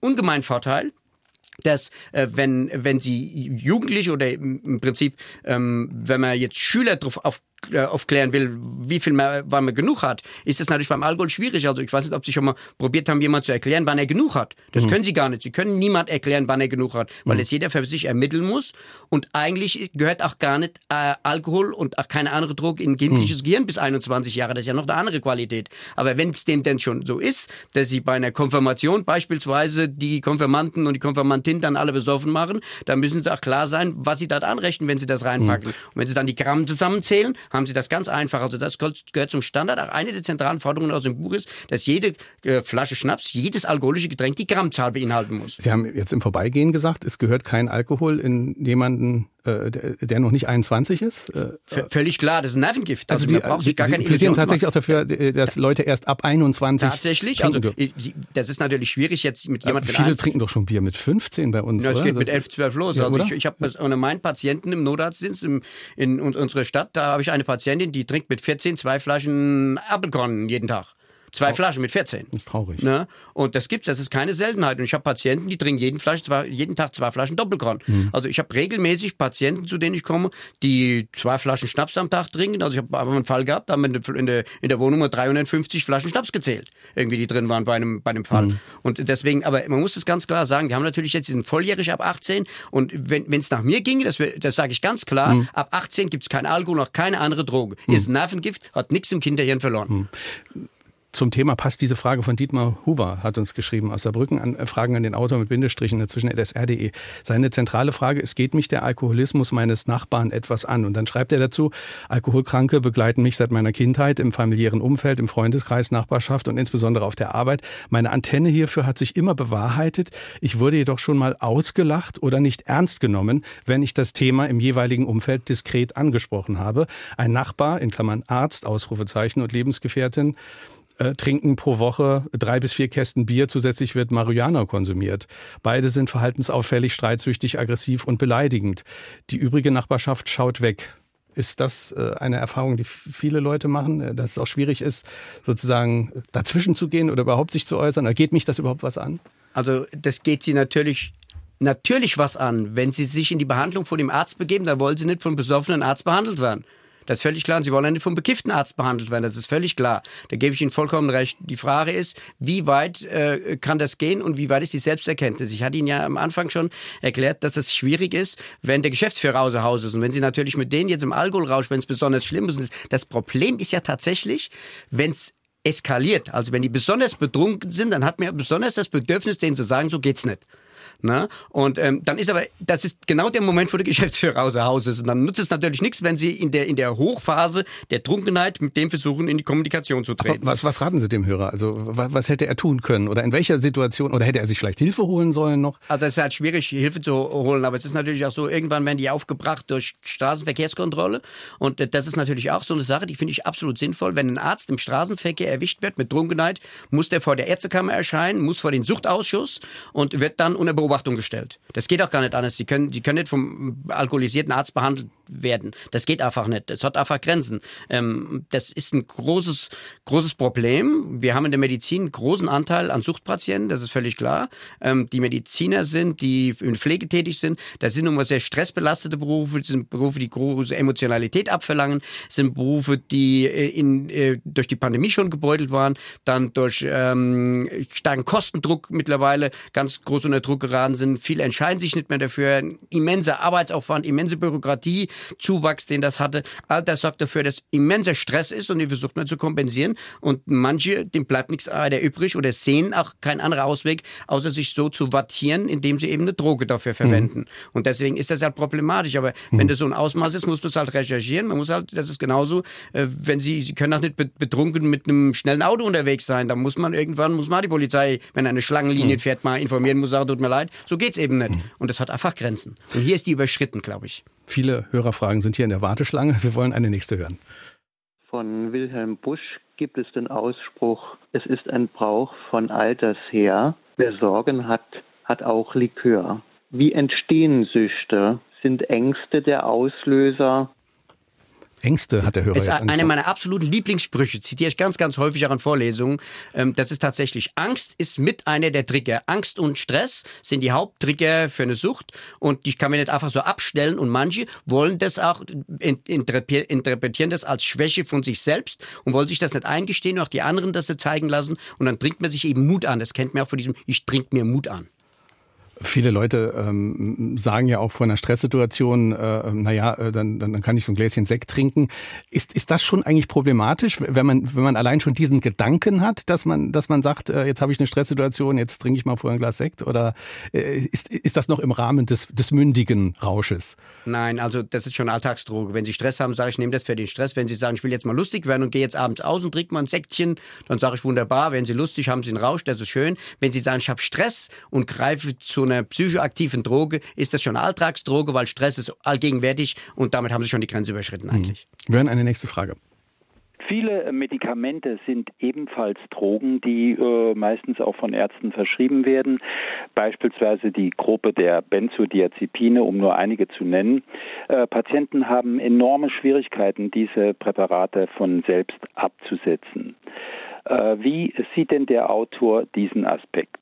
ungemeinen Vorteil, dass äh, wenn wenn sie Jugendliche oder im Prinzip ähm, wenn man jetzt Schüler drauf auf aufklären will, wie viel man, wann man genug hat, ist das natürlich beim Alkohol schwierig. Also ich weiß nicht, ob Sie schon mal probiert haben, jemand zu erklären, wann er genug hat. Das mhm. können Sie gar nicht. Sie können niemand erklären, wann er genug hat, weil mhm. es jeder für sich ermitteln muss. Und eigentlich gehört auch gar nicht äh, Alkohol und auch keine andere Droge in kindliches mhm. Gehirn bis 21 Jahre. Das ist ja noch eine andere Qualität. Aber wenn es dem denn schon so ist, dass Sie bei einer Konfirmation beispielsweise die Konfirmanten und die Konfirmantin dann alle besoffen machen, dann müssen Sie auch klar sein, was Sie dort anrechnen, wenn Sie das reinpacken. Mhm. Und wenn Sie dann die Gramm zusammenzählen, haben Sie das ganz einfach. Also das gehört zum Standard. Auch eine der zentralen Forderungen aus dem Buch ist, dass jede äh, Flasche Schnaps, jedes alkoholische Getränk die Grammzahl beinhalten muss. Sie haben jetzt im Vorbeigehen gesagt, es gehört kein Alkohol in jemanden äh, der noch nicht 21 ist. Äh, völlig klar, das ist ein Nervengift. Also, also man braucht sich gar keine Illusion tatsächlich auch dafür, dass Leute erst ab 21 Tatsächlich, also das ist natürlich schwierig jetzt mit jemandem. Viele mit trinken doch schon Bier mit 15 bei uns. Ja, es geht mit 11, 12 los. Ja, also ich, ich habe unter meinen Patienten im Notarztdienst in, in unserer Stadt, da habe ich eine Patientin, die trinkt mit 14 zwei Flaschen Apfelkorn jeden Tag. Zwei Trau Flaschen mit 14. Das ist traurig. Ne? Und das gibt's, das ist keine Seltenheit. Und ich habe Patienten, die trinken jeden, Flasche, zwei, jeden Tag zwei Flaschen Doppelkorn. Mhm. Also ich habe regelmäßig Patienten, zu denen ich komme, die zwei Flaschen Schnaps am Tag trinken. Also ich habe aber einen Fall gehabt, da haben wir in der, in der Wohnung mal 350 Flaschen Schnaps gezählt. Irgendwie die drin waren bei einem, bei einem Fall. Mhm. Und deswegen, aber man muss es ganz klar sagen, wir haben natürlich jetzt diesen volljährig ab 18 und wenn es nach mir ginge, das, das sage ich ganz klar, mhm. ab 18 gibt es kein Alkohol, noch keine andere Droge. Mhm. Ist Nervengift, hat nichts im Kinderhirn verloren. Zum Thema passt diese Frage von Dietmar Huber, hat uns geschrieben aus Saarbrücken, an äh, Fragen an den Autor mit Bindestrichen dazwischen nsr.de. Seine zentrale Frage, es geht mich der Alkoholismus meines Nachbarn etwas an. Und dann schreibt er dazu, Alkoholkranke begleiten mich seit meiner Kindheit im familiären Umfeld, im Freundeskreis, Nachbarschaft und insbesondere auf der Arbeit. Meine Antenne hierfür hat sich immer bewahrheitet. Ich wurde jedoch schon mal ausgelacht oder nicht ernst genommen, wenn ich das Thema im jeweiligen Umfeld diskret angesprochen habe. Ein Nachbar, in Klammern Arzt, Ausrufezeichen und Lebensgefährtin, äh, trinken pro Woche drei bis vier Kästen Bier, zusätzlich wird Marihuana konsumiert. Beide sind verhaltensauffällig, streitsüchtig, aggressiv und beleidigend. Die übrige Nachbarschaft schaut weg. Ist das äh, eine Erfahrung, die viele Leute machen, äh, dass es auch schwierig ist, sozusagen dazwischen zu gehen oder überhaupt sich zu äußern? Oder geht mich das überhaupt was an? Also das geht sie natürlich natürlich was an. Wenn sie sich in die Behandlung von dem Arzt begeben, dann wollen sie nicht vom besoffenen Arzt behandelt werden. Das ist völlig klar. Und Sie wollen nicht vom bekifften Arzt behandelt werden. Das ist völlig klar. Da gebe ich Ihnen vollkommen recht. Die Frage ist, wie weit äh, kann das gehen und wie weit ist die Selbsterkenntnis? Ich hatte Ihnen ja am Anfang schon erklärt, dass das schwierig ist, wenn der Geschäftsführer außer Haus ist. Und wenn Sie natürlich mit denen jetzt im Alkoholrausch, wenn es besonders schlimm ist, das Problem ist ja tatsächlich, wenn es eskaliert, also wenn die besonders betrunken sind, dann hat man ja besonders das Bedürfnis, denen zu sagen, so geht's nicht. Ne? Und ähm, dann ist aber, das ist genau der Moment, wo der Geschäftsführer außer Haus ist. Und dann nutzt es natürlich nichts, wenn Sie in der, in der Hochphase der Trunkenheit mit dem versuchen, in die Kommunikation zu treten. Aber was, was raten Sie dem Hörer? Also was, was hätte er tun können? Oder in welcher Situation? Oder hätte er sich vielleicht Hilfe holen sollen noch? Also es ist halt schwierig, Hilfe zu holen. Aber es ist natürlich auch so, irgendwann werden die aufgebracht durch Straßenverkehrskontrolle. Und das ist natürlich auch so eine Sache, die finde ich absolut sinnvoll. Wenn ein Arzt im Straßenverkehr erwischt wird mit Trunkenheit, muss der vor der Ärztekammer erscheinen, muss vor den Suchtausschuss und wird dann unter Beobachtung Beobachtung gestellt. Das geht auch gar nicht anders. Sie können, die können nicht vom alkoholisierten Arzt behandelt werden. Das geht einfach nicht. Das hat einfach Grenzen. Ähm, das ist ein großes, großes Problem. Wir haben in der Medizin einen großen Anteil an Suchtpatienten, das ist völlig klar. Ähm, die Mediziner sind, die in Pflege tätig sind, das sind nun mal sehr stressbelastete Berufe, das sind Berufe, die große Emotionalität abverlangen, das sind Berufe, die äh, in, äh, durch die Pandemie schon gebeutelt waren, dann durch ähm, starken Kostendruck mittlerweile ganz groß unter Druck geraten sind. Viele entscheiden sich nicht mehr dafür. Immenser Arbeitsaufwand, immense Bürokratie, Zuwachs, den das hatte. All das sorgt dafür, dass immenser Stress ist und die versucht man zu kompensieren. Und manche, dem bleibt nichts weiter übrig oder sehen auch keinen anderen Ausweg, außer sich so zu wattieren, indem sie eben eine Droge dafür verwenden. Mhm. Und deswegen ist das halt problematisch. Aber mhm. wenn das so ein Ausmaß ist, muss man es halt recherchieren. Man muss halt, das ist genauso, äh, wenn sie, sie können auch nicht betrunken mit einem schnellen Auto unterwegs sein. Da muss man irgendwann, muss man die Polizei, wenn eine Schlangenlinie mhm. fährt, mal informieren, muss sagen, tut mir leid. So geht's eben nicht. Mhm. Und das hat einfach Grenzen. Und hier ist die überschritten, glaube ich. Viele Hörerfragen sind hier in der Warteschlange. Wir wollen eine nächste hören. Von Wilhelm Busch gibt es den Ausspruch, es ist ein Brauch von alters her. Wer Sorgen hat, hat auch Likör. Wie entstehen Süchte? Sind Ängste der Auslöser? Ängste hat der Hörer ist jetzt Eine meiner absoluten Lieblingssprüche, zitiere ich ganz, ganz häufig auch in Vorlesungen. Ähm, das ist tatsächlich, Angst ist mit einer der Trigger. Angst und Stress sind die Haupttrigger für eine Sucht und die kann man nicht einfach so abstellen und manche wollen das auch, interpretieren das als Schwäche von sich selbst und wollen sich das nicht eingestehen und auch die anderen das nicht zeigen lassen und dann trinkt man sich eben Mut an. Das kennt man auch von diesem, ich trinke mir Mut an. Viele Leute ähm, sagen ja auch vor einer Stresssituation, äh, naja, äh, dann, dann kann ich so ein Gläschen Sekt trinken. Ist, ist das schon eigentlich problematisch, wenn man, wenn man allein schon diesen Gedanken hat, dass man, dass man sagt, äh, jetzt habe ich eine Stresssituation, jetzt trinke ich mal vorher ein Glas Sekt? Oder äh, ist, ist das noch im Rahmen des, des mündigen Rausches? Nein, also das ist schon Alltagsdroge. Wenn Sie Stress haben, sage ich, nehme das für den Stress. Wenn Sie sagen, ich will jetzt mal lustig werden und gehe jetzt abends aus und trinke mal ein Sektchen, dann sage ich wunderbar. Wenn Sie lustig haben, Sie einen Rausch, das ist schön. Wenn Sie sagen, ich habe Stress und greife zu einer psychoaktiven Droge ist das schon eine Alltagsdroge, weil Stress ist allgegenwärtig und damit haben sie schon die Grenze überschritten mhm. eigentlich. Wir hören eine nächste Frage. Viele Medikamente sind ebenfalls Drogen, die äh, meistens auch von Ärzten verschrieben werden. Beispielsweise die Gruppe der Benzodiazepine, um nur einige zu nennen. Äh, Patienten haben enorme Schwierigkeiten, diese Präparate von selbst abzusetzen. Äh, wie sieht denn der Autor diesen Aspekt?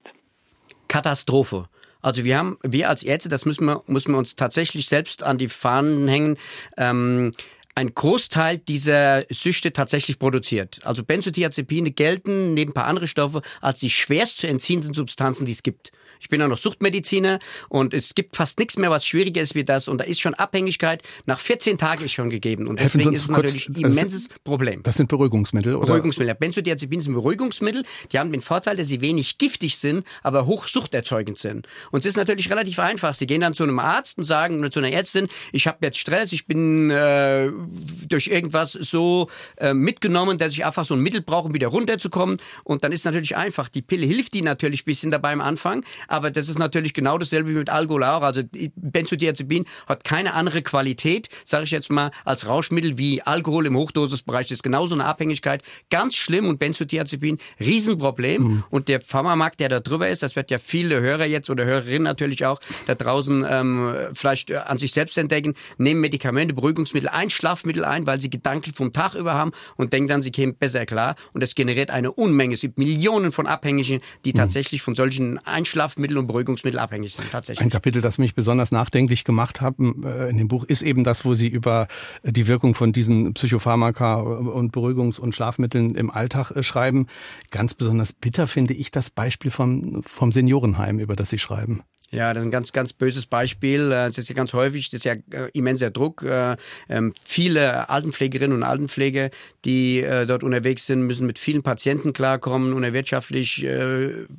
Katastrophe. Also wir haben, wir als Ärzte, das müssen wir, müssen wir uns tatsächlich selbst an die Fahnen hängen. Ähm, ein Großteil dieser Süchte tatsächlich produziert. Also Benzodiazepine gelten neben ein paar andere Stoffe als die schwerst zu entziehenden Substanzen, die es gibt. Ich bin auch noch Suchtmediziner und es gibt fast nichts mehr, was schwieriger ist wie das. Und da ist schon Abhängigkeit nach 14 Tagen ist schon gegeben. Und deswegen ist es natürlich ein immenses Problem. Das sind Beruhigungsmittel, oder? Beruhigungsmittel. Benzodiazepine sind Beruhigungsmittel. Die haben den Vorteil, dass sie wenig giftig sind, aber hochsuchterzeugend sind. Und es ist natürlich relativ einfach. Sie gehen dann zu einem Arzt und sagen oder zu einer Ärztin, ich habe jetzt Stress, ich bin äh, durch irgendwas so äh, mitgenommen, dass ich einfach so ein Mittel brauche, um wieder runterzukommen. Und dann ist natürlich einfach, die Pille hilft die natürlich ein bisschen dabei am Anfang, aber das ist natürlich genau dasselbe wie mit Alkohol auch. Also Benzodiazepin hat keine andere Qualität, sage ich jetzt mal, als Rauschmittel wie Alkohol im Hochdosisbereich. Das ist genauso eine Abhängigkeit. Ganz schlimm und Benzodiazepin, Riesenproblem. Mhm. Und der Pharmamarkt, der da drüber ist, das wird ja viele Hörer jetzt oder Hörerinnen natürlich auch da draußen ähm, vielleicht an sich selbst entdecken, nehmen Medikamente, Beruhigungsmittel, Einschlafmittel ein, weil sie Gedanken vom Tag über haben und denken dann, sie kämen besser klar. Und das generiert eine Unmenge. Es gibt Millionen von Abhängigen, die mhm. tatsächlich von solchen Einschlafmitteln Schlafmittel und Beruhigungsmittel abhängig sind, tatsächlich. Ein Kapitel, das mich besonders nachdenklich gemacht hat äh, in dem Buch, ist eben das, wo Sie über die Wirkung von diesen Psychopharmaka und Beruhigungs- und Schlafmitteln im Alltag äh, schreiben. Ganz besonders bitter finde ich das Beispiel vom, vom Seniorenheim, über das Sie schreiben. Ja, das ist ein ganz, ganz böses Beispiel. Äh, das ist ja ganz häufig, das ist ja äh, immenser Druck. Äh, ähm, viele Altenpflegerinnen und Altenpfleger, die dort unterwegs sind, müssen mit vielen Patienten klarkommen unter wirtschaftlich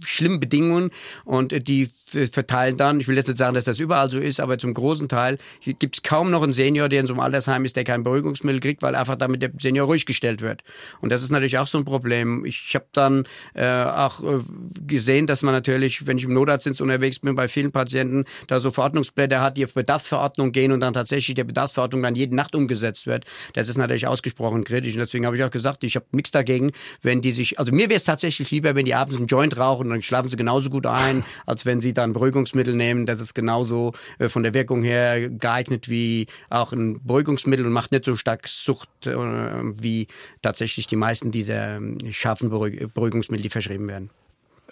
schlimmen Bedingungen und die verteilen dann, ich will jetzt nicht sagen, dass das überall so ist, aber zum großen Teil gibt es kaum noch einen Senior, der in so einem Altersheim ist, der kein Beruhigungsmittel kriegt, weil einfach damit der Senior ruhig gestellt wird. Und das ist natürlich auch so ein Problem. Ich habe dann äh, auch äh, gesehen, dass man natürlich, wenn ich im Notarztdienst unterwegs bin, bei vielen Patienten da so Verordnungsblätter hat, die auf Bedarfsverordnung gehen und dann tatsächlich der Bedarfsverordnung dann jede Nacht umgesetzt wird. Das ist natürlich ausgesprochen kritisch. Und deswegen habe ich auch gesagt, ich habe nichts dagegen, wenn die sich, also mir wäre es tatsächlich lieber, wenn die abends einen Joint rauchen, dann schlafen sie genauso gut ein, als wenn sie dann Beruhigungsmittel nehmen. Das ist genauso äh, von der Wirkung her geeignet wie auch ein Beruhigungsmittel und macht nicht so stark Sucht äh, wie tatsächlich die meisten dieser ähm, scharfen Beruhigungsmittel, die verschrieben werden.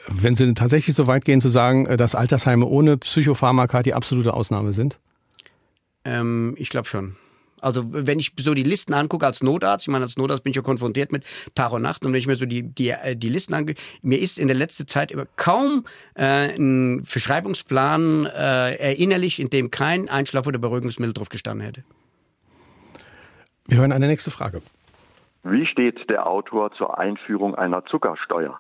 Wenn Sie tatsächlich so weit gehen zu sagen, äh, dass Altersheime ohne Psychopharmaka die absolute Ausnahme sind? Ähm, ich glaube schon. Also wenn ich so die Listen angucke als Notarzt, ich meine, als Notarzt bin ich ja konfrontiert mit Tag und Nacht und wenn ich mir so die, die, äh, die Listen angucke, mir ist in der letzten Zeit kaum äh, ein Verschreibungsplan äh, erinnerlich, in dem kein Einschlaf- oder Beruhigungsmittel drauf gestanden hätte. Wir hören eine nächste Frage. Wie steht der Autor zur Einführung einer Zuckersteuer?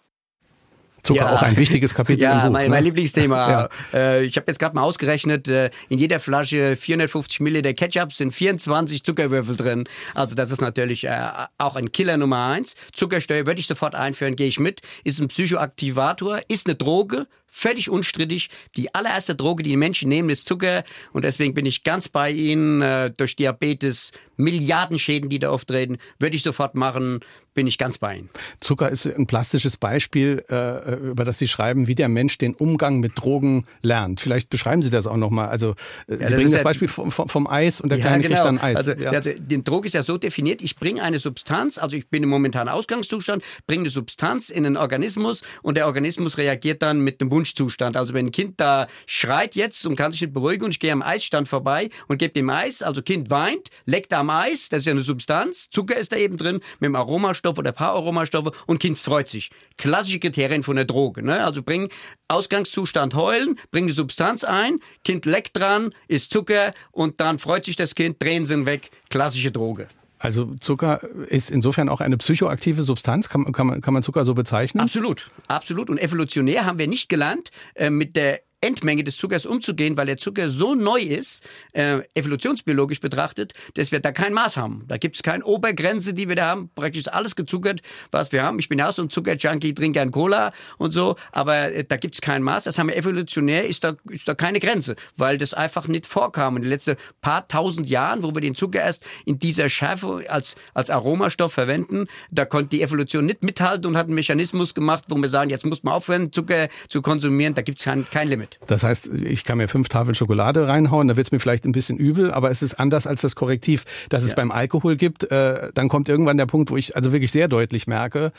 Zucker ja. auch ein wichtiges Kapitel. Ja, Buch, mein, ne? mein Lieblingsthema. Ja. Äh, ich habe jetzt gerade mal ausgerechnet, äh, in jeder Flasche 450 Milliliter Ketchup sind 24 Zuckerwürfel drin. Also das ist natürlich äh, auch ein Killer Nummer eins. Zuckersteuer würde ich sofort einführen, gehe ich mit. Ist ein Psychoaktivator, ist eine Droge, völlig unstrittig. Die allererste Droge, die die Menschen nehmen, ist Zucker. Und deswegen bin ich ganz bei Ihnen. Äh, durch Diabetes, Milliardenschäden, die da auftreten, würde ich sofort machen, bin ich ganz bei Ihnen. Zucker ist ein plastisches Beispiel, äh, über das Sie schreiben, wie der Mensch den Umgang mit Drogen lernt. Vielleicht beschreiben Sie das auch nochmal. Also äh, ja, Sie bringen das, das Beispiel vom, vom, Eis und der ja, Kleine genau. kriegt dann Eis. Also, ja. also die Droge ist ja so definiert, ich bringe eine Substanz, also ich bin im momentanen Ausgangszustand, bringe eine Substanz in den Organismus und der Organismus reagiert dann mit einem Wunschzustand. Also wenn ein Kind da schreit jetzt und kann sich nicht beruhigen und ich gehe am Eisstand vorbei und gebe dem Eis, also Kind weint, leckt am Eis, das ist ja eine Substanz, Zucker ist da eben drin, mit dem Aromastoff oder Paararomastoffe und Kind freut sich. Klassische Kriterien von der Droge. Ne? Also bring Ausgangszustand heulen, bring die Substanz ein, Kind leckt dran, ist Zucker und dann freut sich das Kind, Tränen sind weg. Klassische Droge. Also Zucker ist insofern auch eine psychoaktive Substanz. Kann, kann, man, kann man Zucker so bezeichnen? Absolut, absolut. Und evolutionär haben wir nicht gelernt, äh, mit der Endmenge des Zuckers umzugehen, weil der Zucker so neu ist, äh, evolutionsbiologisch betrachtet, dass wir da kein Maß haben. Da gibt es keine Obergrenze, die wir da haben. Praktisch alles gezuckert, was wir haben. Ich bin ja auch so ein Zuckerjunkie, trinke gern Cola und so, aber äh, da gibt es kein Maß. Das haben wir evolutionär, ist da, ist da keine Grenze, weil das einfach nicht vorkam. In den letzten paar tausend Jahren, wo wir den Zucker erst in dieser Schärfe als, als Aromastoff verwenden, da konnte die Evolution nicht mithalten und hat einen Mechanismus gemacht, wo wir sagen, jetzt muss man aufhören, Zucker zu konsumieren. Da gibt es kein, kein Limit. Das heißt, ich kann mir fünf Tafeln Schokolade reinhauen, da wird es mir vielleicht ein bisschen übel, aber es ist anders als das Korrektiv, das es ja. beim Alkohol gibt. Äh, dann kommt irgendwann der Punkt, wo ich also wirklich sehr deutlich merke,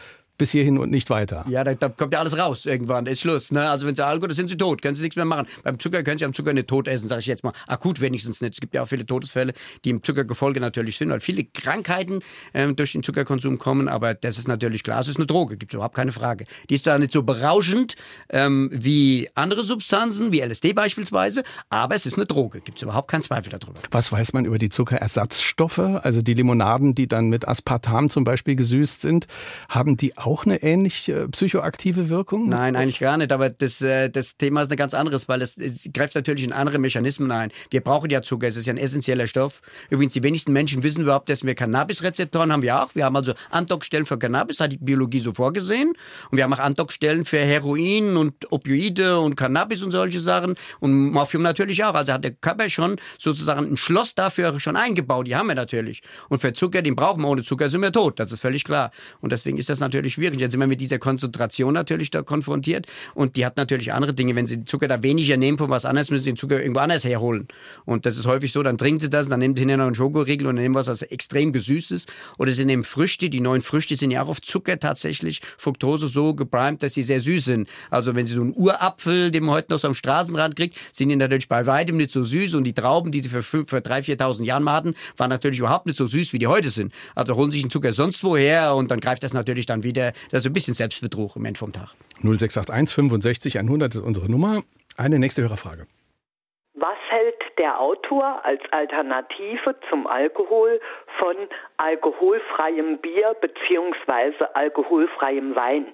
bis hierhin und nicht weiter. Ja, da, da kommt ja alles raus irgendwann, ist Schluss. Ne? Also wenn sie Alkohol, dann sind sie tot, können sie nichts mehr machen. Beim Zucker können sie am Zucker nicht tot essen, sage ich jetzt mal. Akut wenigstens nicht. Es gibt ja auch viele Todesfälle, die im Zuckergefolge natürlich sind, weil viele Krankheiten ähm, durch den Zuckerkonsum kommen, aber das ist natürlich klar, es ist eine Droge, gibt es überhaupt keine Frage. Die ist da nicht so berauschend ähm, wie andere Substanzen, wie LSD beispielsweise, aber es ist eine Droge, gibt es überhaupt keinen Zweifel darüber. Was weiß man über die Zuckerersatzstoffe, also die Limonaden, die dann mit Aspartam zum Beispiel gesüßt sind, haben die auch eine ähnlich äh, psychoaktive Wirkung? Nein, eigentlich gar nicht, aber das, äh, das Thema ist ein ganz anderes, weil es, es greift natürlich in andere Mechanismen ein. Wir brauchen ja Zucker, es ist ja ein essentieller Stoff. Übrigens, die wenigsten Menschen wissen überhaupt, dass wir Cannabis-Rezeptoren haben wir auch. Wir haben also Andockstellen für Cannabis, hat die Biologie so vorgesehen. Und wir haben auch Andockstellen für Heroin und Opioide und Cannabis und solche Sachen. Und Morphium natürlich auch. Also hat der Körper schon sozusagen ein Schloss dafür schon eingebaut. Die haben wir natürlich. Und für Zucker, den brauchen wir. Ohne Zucker sind wir tot. Das ist völlig klar. Und deswegen ist das natürlich schwierig. Jetzt sind wir mit dieser Konzentration natürlich da konfrontiert. Und die hat natürlich andere Dinge. Wenn Sie den Zucker da weniger nehmen von was anderes, müssen Sie den Zucker irgendwo anders herholen. Und das ist häufig so, dann trinken Sie das, dann nehmen Sie hinterher noch einen Schokoriegel und nehmen was, was extrem gesüßt ist. Oder Sie nehmen Früchte. Die neuen Früchte sind ja auch auf Zucker tatsächlich, Fructose so geprimed, dass sie sehr süß sind. Also wenn Sie so einen Urapfel, den man heute noch so am Straßenrand kriegt, sind die natürlich bei weitem nicht so süß. Und die Trauben, die Sie für, für 3.000, 4.000 Jahren mal hatten, waren natürlich überhaupt nicht so süß, wie die heute sind. Also holen Sie sich den Zucker sonst woher und dann greift das natürlich dann wieder, das ist ein bisschen Selbstbetrug im Ende vom Tag. 0681 65 100 ist unsere Nummer. Eine nächste Hörerfrage. Was hält der Autor als Alternative zum Alkohol von alkoholfreiem Bier bzw. alkoholfreiem Wein?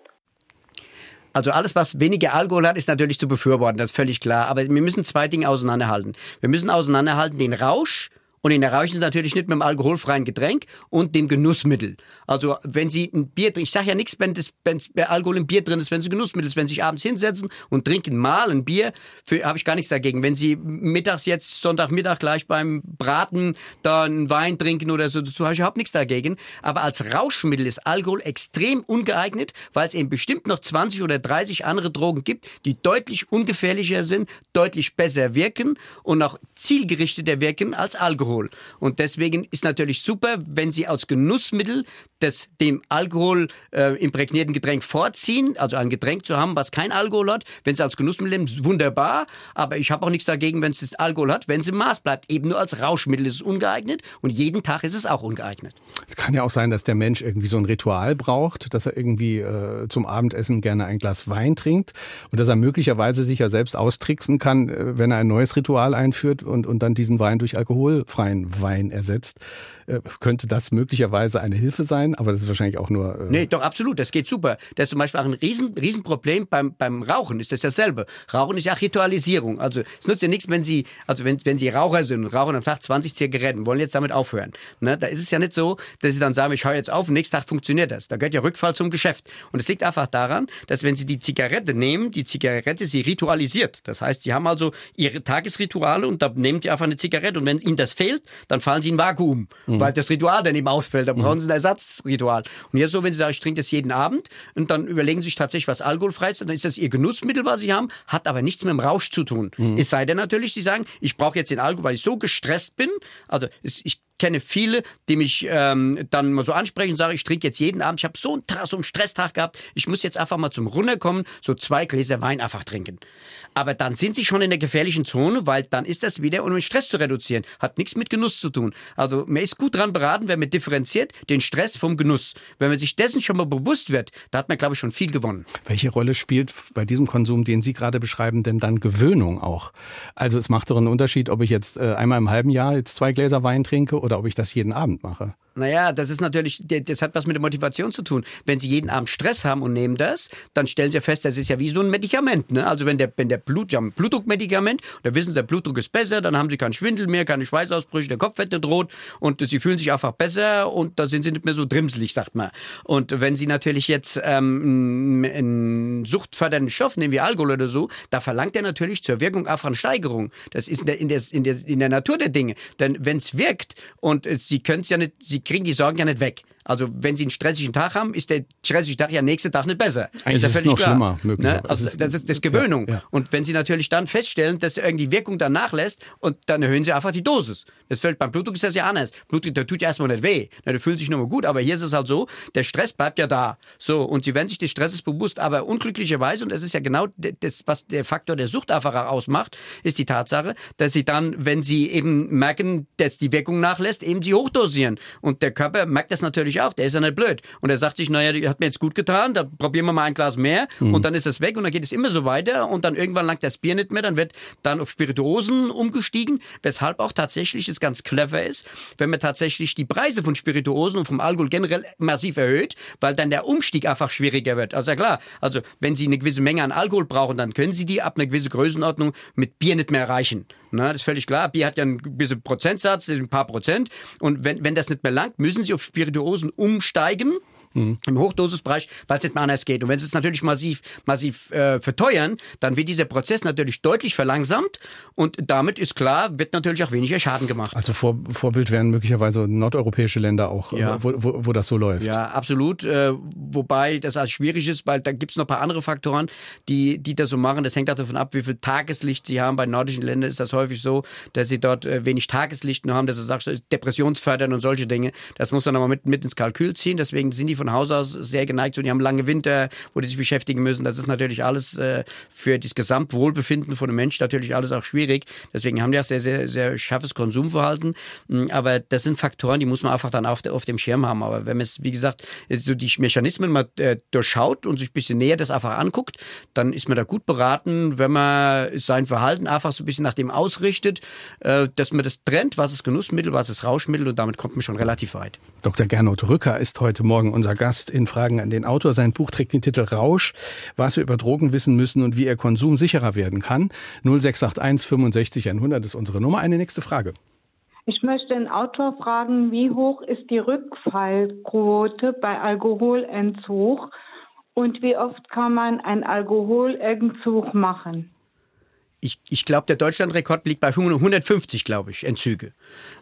Also alles, was weniger Alkohol hat, ist natürlich zu befürworten, das ist völlig klar. Aber wir müssen zwei Dinge auseinanderhalten. Wir müssen auseinanderhalten den Rausch und den erreichen Sie natürlich nicht mit dem alkoholfreien Getränk und dem Genussmittel. Also wenn Sie ein Bier trinken, ich sage ja nichts, wenn, das, wenn Alkohol im Bier drin ist, wenn es Genussmittel ist, wenn Sie sich abends hinsetzen und trinken mal ein Bier, habe ich gar nichts dagegen. Wenn Sie mittags jetzt, Sonntagmittag gleich beim Braten da einen Wein trinken oder so, dazu habe ich überhaupt nichts dagegen. Aber als Rauschmittel ist Alkohol extrem ungeeignet, weil es eben bestimmt noch 20 oder 30 andere Drogen gibt, die deutlich ungefährlicher sind, deutlich besser wirken und auch zielgerichteter wirken als Alkohol. Alkohol. Und deswegen ist natürlich super, wenn Sie als Genussmittel das dem Alkohol äh, imprägnierten Getränk vorziehen, also ein Getränk zu haben, was kein Alkohol hat. Wenn Sie als Genussmittel nehmen, wunderbar. Aber ich habe auch nichts dagegen, wenn es Alkohol hat, wenn es im Maß bleibt. Eben nur als Rauschmittel ist es ungeeignet und jeden Tag ist es auch ungeeignet. Es kann ja auch sein, dass der Mensch irgendwie so ein Ritual braucht, dass er irgendwie äh, zum Abendessen gerne ein Glas Wein trinkt und dass er möglicherweise sich ja selbst austricksen kann, äh, wenn er ein neues Ritual einführt und, und dann diesen Wein durch alkoholfreien Wein ersetzt. Äh, könnte das möglicherweise eine Hilfe sein, aber das ist wahrscheinlich auch nur. Äh nee, doch, absolut, das geht super. Das ist zum Beispiel auch ein Riesen, Riesenproblem beim, beim Rauchen, ist das dasselbe. Rauchen ist ja Ritualisierung. Also es nutzt ja nichts, wenn Sie, also wenn, wenn Sie Raucher sind und rauchen am Tag 20 Zigaretten, wollen jetzt damit aufhören. Ne? Da ist es ja nicht so, dass Sie dann sagen, ich höre jetzt auf und nächsten Tag funktioniert das. Da gehört ja Rückfall zum Geschäft. Und es liegt einfach daran, dass wenn Sie die Zigarette nehmen, die Zigarette sie ritualisiert. Das heißt, Sie haben also Ihre Tagesrituale und da nehmen Sie einfach eine Zigarette und wenn Ihnen das fehlt, dann fallen Sie in Vakuum. Mhm. Weil das Ritual dann eben ausfällt. Da brauchen mhm. Sie ein Ersatzritual. Und jetzt so, wenn Sie sagen, ich trinke das jeden Abend und dann überlegen Sie sich tatsächlich was alkoholfrei ist, dann ist das Ihr Genussmittel, was Sie haben, hat aber nichts mit dem Rausch zu tun. Mhm. Es sei denn natürlich, Sie sagen, ich brauche jetzt den Alkohol, weil ich so gestresst bin. Also ich kenne viele, die mich ähm, dann mal so ansprechen und sagen, ich trinke jetzt jeden Abend, ich habe so einen, so einen Stresstag gehabt, ich muss jetzt einfach mal zum Runterkommen, so zwei Gläser Wein einfach trinken. Aber dann sind sie schon in der gefährlichen Zone, weil dann ist das wieder, um den Stress zu reduzieren. Hat nichts mit Genuss zu tun. Also man ist gut dran beraten, wenn man differenziert den Stress vom Genuss. Wenn man sich dessen schon mal bewusst wird, da hat man, glaube ich, schon viel gewonnen. Welche Rolle spielt bei diesem Konsum, den Sie gerade beschreiben, denn dann Gewöhnung auch? Also es macht doch einen Unterschied, ob ich jetzt äh, einmal im halben Jahr jetzt zwei Gläser Wein trinke oder ob ich das jeden Abend mache. Naja, das ist natürlich, das hat was mit der Motivation zu tun. Wenn Sie jeden Abend Stress haben und nehmen das, dann stellen Sie ja fest, das ist ja wie so ein Medikament. Ne? Also wenn der, wenn der Blut, ja, Blutdruckmedikament, da wissen Sie, der Blutdruck ist besser, dann haben Sie keinen Schwindel mehr, keine Schweißausbrüche, der Kopf wird nicht rot und Sie fühlen sich einfach besser und da sind Sie nicht mehr so drimselig, sagt man. Und wenn Sie natürlich jetzt ähm, einen suchtfördernden Stoff nehmen wie Alkohol oder so, da verlangt er natürlich zur Wirkung einfach eine Steigerung. Das ist in der, in der, in der, in der Natur der Dinge. Denn wenn es wirkt und Sie können es ja nicht, Sie kriegen die Sorgen ja nicht weg. Also wenn Sie einen stressigen Tag haben, ist der stressige Tag ja nächsten Tag nicht besser. Eigentlich ist, ja ist es noch klar. schlimmer. Möglich. Ne? Also das ist das Gewöhnung. Ja, ja. Und wenn Sie natürlich dann feststellen, dass irgendwie Wirkung dann nachlässt und dann erhöhen Sie einfach die Dosis. Das fällt beim Blutdruck ist das ja anders. Blutdruck, der tut ja erstmal nicht weh. Der fühlt sich nur mal gut. Aber hier ist es halt so, der Stress bleibt ja da. So. Und Sie werden sich des Stresses bewusst. Aber unglücklicherweise, und das ist ja genau das, was der Faktor der Sucht einfach ausmacht, ist die Tatsache, dass Sie dann, wenn Sie eben merken, dass die Wirkung nachlässt, eben sie hochdosieren. Und der Körper merkt das natürlich auch. Der ist ja nicht blöd. Und er sagt sich, naja, hat mir jetzt gut getan, da probieren wir mal ein Glas mehr. Mhm. Und dann ist das weg und dann geht es immer so weiter. Und dann irgendwann langt das Bier nicht mehr. Dann wird dann auf Spirituosen umgestiegen. Weshalb auch tatsächlich es ganz clever ist, wenn man tatsächlich die Preise von Spirituosen und vom Alkohol generell massiv erhöht, weil dann der Umstieg einfach schwieriger wird. Also ja klar, also wenn Sie eine gewisse Menge an Alkohol brauchen, dann können Sie die ab einer gewissen Größenordnung mit Bier nicht mehr erreichen. Na, das ist völlig klar. Bier hat ja einen gewissen Prozentsatz, ein paar Prozent. Und wenn, wenn das nicht mehr langt, müssen Sie auf Spirituosen umsteigen mhm. im Hochdosisbereich, weil es nicht mehr anders geht. Und wenn sie es natürlich massiv, massiv äh, verteuern, dann wird dieser Prozess natürlich deutlich verlangsamt und damit ist klar, wird natürlich auch weniger Schaden gemacht. Also Vor, Vorbild wären möglicherweise nordeuropäische Länder auch, ja. wo, wo, wo, das so läuft. Ja, absolut. Äh, wobei das als schwierig ist, weil da gibt es noch ein paar andere Faktoren, die, die das so machen. Das hängt auch davon ab, wie viel Tageslicht sie haben. Bei nordischen Ländern ist das häufig so, dass sie dort äh, wenig Tageslicht nur haben, dass du sagst, depressionsfördern und solche Dinge. Das muss man aber mit, mit ins Kalkül ziehen. Deswegen sind die von Haus aus sehr geneigt sind. Die haben lange Winter, wo die sich beschäftigen müssen. Das ist natürlich alles äh, für das Gesamtwohlbefinden von einem Menschen natürlich alles auch schwierig. Deswegen haben die auch sehr, sehr, sehr scharfes Konsumverhalten. Mm, aber das sind Faktoren, die muss man einfach dann auf, auf dem Schirm haben. Aber wenn man es, wie gesagt, so die Mechanismen mal äh, durchschaut und sich ein bisschen näher das einfach anguckt, dann ist man da gut beraten, wenn man sein Verhalten einfach so ein bisschen nach dem ausrichtet, äh, dass man das trennt, was ist Genussmittel, was ist Rauschmittel und damit kommt man schon relativ weit. Dr. Gernot Rücker ist heute Morgen unser Gast in Fragen an den Autor. Sein Buch trägt den Titel Rausch, was wir über Drogen wissen müssen und wie ihr Konsum sicherer werden kann. 0681 65 100 ist unsere Nummer. Eine nächste Frage. Ich möchte den Autor fragen, wie hoch ist die Rückfallquote bei Alkoholentzug und wie oft kann man einen Alkoholentzug machen? Ich, ich glaube, der Deutschlandrekord liegt bei 150, glaube ich, Entzüge.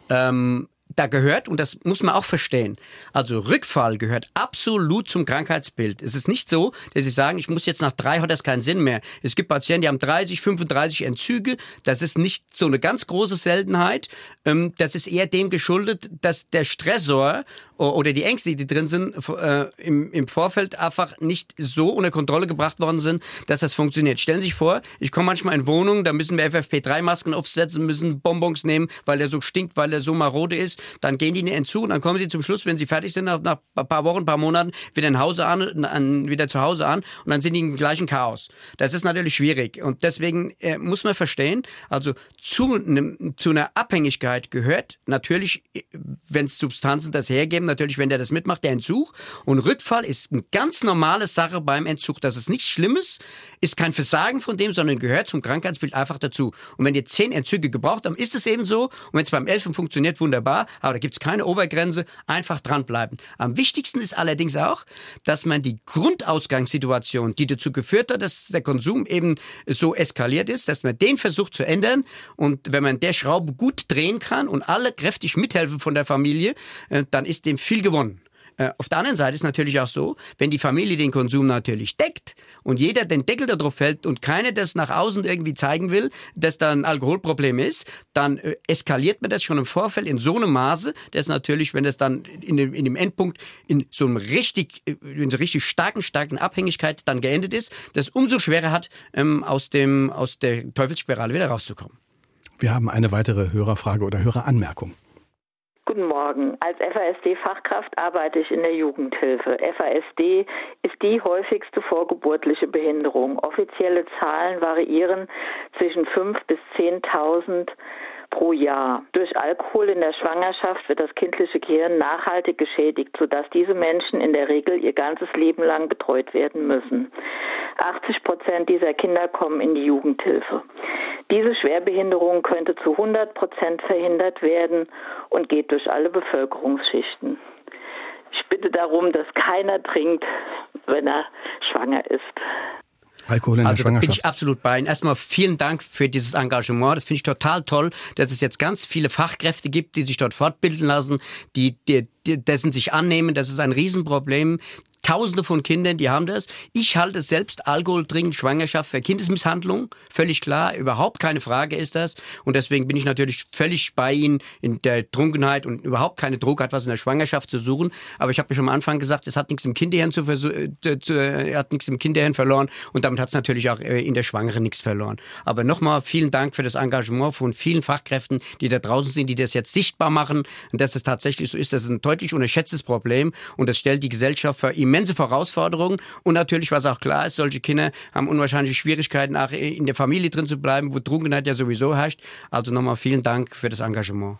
Ähm, da gehört, und das muss man auch verstehen, also Rückfall gehört absolut zum Krankheitsbild. Es ist nicht so, dass sie sagen, ich muss jetzt nach drei, hat das keinen Sinn mehr. Es gibt Patienten, die haben 30, 35 Entzüge. Das ist nicht so eine ganz große Seltenheit. Ähm, das ist eher dem geschuldet, dass der Stressor oder die Ängste, die drin sind, äh, im, Vorfeld einfach nicht so unter Kontrolle gebracht worden sind, dass das funktioniert. Stellen Sie sich vor, ich komme manchmal in Wohnungen, da müssen wir FFP3-Masken aufsetzen, müssen Bonbons nehmen, weil der so stinkt, weil der so marode ist. Dann gehen die in den Entzug und dann kommen sie zum Schluss, wenn sie fertig sind, nach, nach ein paar Wochen, ein paar Monaten, wieder in Hause an, an, wieder zu Hause an und dann sind die im gleichen Chaos. Das ist natürlich schwierig und deswegen äh, muss man verstehen, also zu, ne, zu einer Abhängigkeit gehört natürlich, äh, wenn es Substanzen das hergeben, natürlich, wenn der das mitmacht, der Entzug. Und Rückfall ist eine ganz normale Sache beim Entzug. Das ist nichts Schlimmes, ist kein Versagen von dem, sondern gehört zum Krankheitsbild einfach dazu. Und wenn ihr zehn Entzüge gebraucht habt, ist es eben so. Und wenn es beim Elfen funktioniert, wunderbar. Aber da gibt es keine Obergrenze. Einfach dranbleiben. Am wichtigsten ist allerdings auch, dass man die Grundausgangssituation, die dazu geführt hat, dass der Konsum eben so eskaliert ist, dass man den versucht zu ändern. Und wenn man der Schraube gut drehen kann und alle kräftig mithelfen von der Familie, äh, dann ist dem viel gewonnen. Äh, auf der anderen Seite ist natürlich auch so, wenn die Familie den Konsum natürlich deckt und jeder den Deckel darauf hält und keiner das nach außen irgendwie zeigen will, dass da ein Alkoholproblem ist, dann äh, eskaliert man das schon im Vorfeld in so einem Maße, dass natürlich, wenn es dann in dem, in dem Endpunkt in so einem richtig, äh, in so richtig starken, starken Abhängigkeit dann geendet ist, das umso schwerer hat, ähm, aus dem, aus der Teufelsspirale wieder rauszukommen. Wir haben eine weitere Hörerfrage oder Höreranmerkung. Guten Morgen. Als FASD-Fachkraft arbeite ich in der Jugendhilfe. FASD ist die häufigste vorgeburtliche Behinderung. Offizielle Zahlen variieren zwischen 5.000 bis 10.000 pro Jahr. Durch Alkohol in der Schwangerschaft wird das kindliche Gehirn nachhaltig geschädigt, sodass diese Menschen in der Regel ihr ganzes Leben lang betreut werden müssen. 80 Prozent dieser Kinder kommen in die Jugendhilfe. Diese Schwerbehinderung könnte zu 100 Prozent verhindert werden und geht durch alle Bevölkerungsschichten. Ich bitte darum, dass keiner trinkt, wenn er schwanger ist. Alkohol in der also bin Schwangerschaft. ich absolut bei Ihnen. Erstmal vielen Dank für dieses Engagement. Das finde ich total toll, dass es jetzt ganz viele Fachkräfte gibt, die sich dort fortbilden lassen, die, die, die dessen sich annehmen. Das ist ein Riesenproblem. Tausende von Kindern, die haben das. Ich halte selbst Alkohol trinken, Schwangerschaft für Kindesmisshandlung. Völlig klar, überhaupt keine Frage ist das. Und deswegen bin ich natürlich völlig bei Ihnen in der Trunkenheit und überhaupt keine Druck hat was in der Schwangerschaft zu suchen. Aber ich habe schon am Anfang gesagt, es hat nichts im Kinderhirn zu, äh, zu äh, hat nichts im Kinderhirn verloren und damit hat es natürlich auch äh, in der Schwangeren nichts verloren. Aber nochmal vielen Dank für das Engagement von vielen Fachkräften, die da draußen sind, die das jetzt sichtbar machen und dass es tatsächlich so ist. Das ist ein deutlich unterschätztes Problem und das stellt die Gesellschaft für immense Herausforderungen. Und natürlich, was auch klar ist, solche Kinder haben unwahrscheinliche Schwierigkeiten, auch in der Familie drin zu bleiben, wo Trunkenheit ja sowieso herrscht. Also nochmal vielen Dank für das Engagement.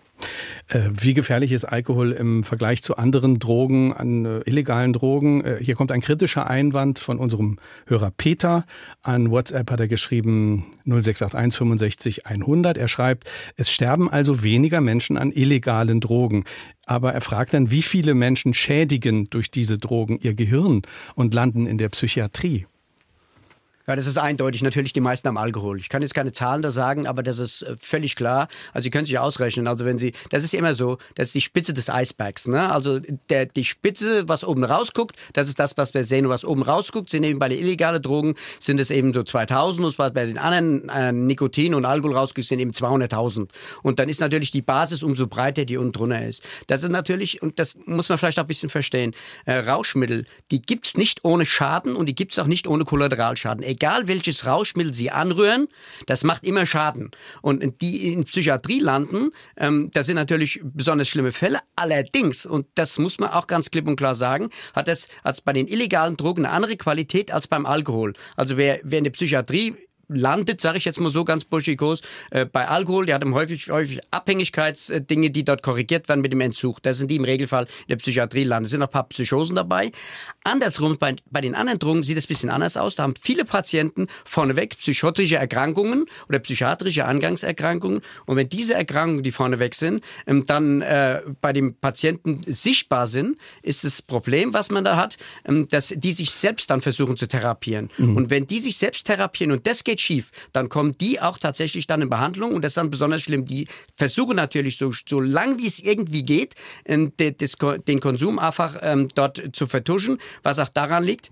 Äh, wie gefährlich ist Alkohol im Vergleich zu anderen Drogen, an äh, illegalen Drogen? Äh, hier kommt ein kritischer Einwand von unserem Hörer Peter. An WhatsApp hat er geschrieben 0681 65 100. Er schreibt, es sterben also weniger Menschen an illegalen Drogen. Aber er fragt dann, wie viele Menschen schädigen durch diese Drogen ihr Gehirn und landen in der Psychiatrie? Ja, das ist eindeutig. Natürlich die meisten am Alkohol. Ich kann jetzt keine Zahlen da sagen, aber das ist äh, völlig klar. Also Sie können sich ausrechnen. Also wenn Sie, das ist immer so, das ist die Spitze des Eisbergs. Ne? Also der, die Spitze, was oben rausguckt, das ist das, was wir sehen. Und was oben rausguckt, sind eben bei den illegalen Drogen sind es eben so 2000. Und was bei den anderen äh, Nikotin und Alkohol rausguckt, sind eben 200.000. Und dann ist natürlich die Basis umso breiter, die unten drunter ist. Das ist natürlich, und das muss man vielleicht auch ein bisschen verstehen, äh, Rauschmittel, die gibt's nicht ohne Schaden und die gibt's auch nicht ohne Kollateralschaden egal welches Rauschmittel Sie anrühren, das macht immer Schaden. Und die in Psychiatrie landen, ähm, das sind natürlich besonders schlimme Fälle. Allerdings, und das muss man auch ganz klipp und klar sagen, hat das als bei den illegalen Drogen eine andere Qualität als beim Alkohol. Also wer, wer in der Psychiatrie landet, sage ich jetzt mal so ganz burschikos, äh, bei Alkohol, die hat häufig, häufig Abhängigkeitsdinge, die dort korrigiert werden mit dem Entzug. Da sind die im Regelfall in der Psychiatrie landen. Es sind noch ein paar Psychosen dabei. Andersrum, bei, bei den anderen Drogen sieht es ein bisschen anders aus. Da haben viele Patienten vorneweg psychotische Erkrankungen oder psychiatrische Angangserkrankungen. Und wenn diese Erkrankungen, die vorneweg sind, ähm, dann äh, bei dem Patienten sichtbar sind, ist das Problem, was man da hat, ähm, dass die sich selbst dann versuchen zu therapieren. Mhm. Und wenn die sich selbst therapieren und das geht geht schief, dann kommen die auch tatsächlich dann in Behandlung und das ist dann besonders schlimm. Die versuchen natürlich so, so lang wie es irgendwie geht, ähm, den Konsum einfach ähm, dort zu vertuschen, was auch daran liegt,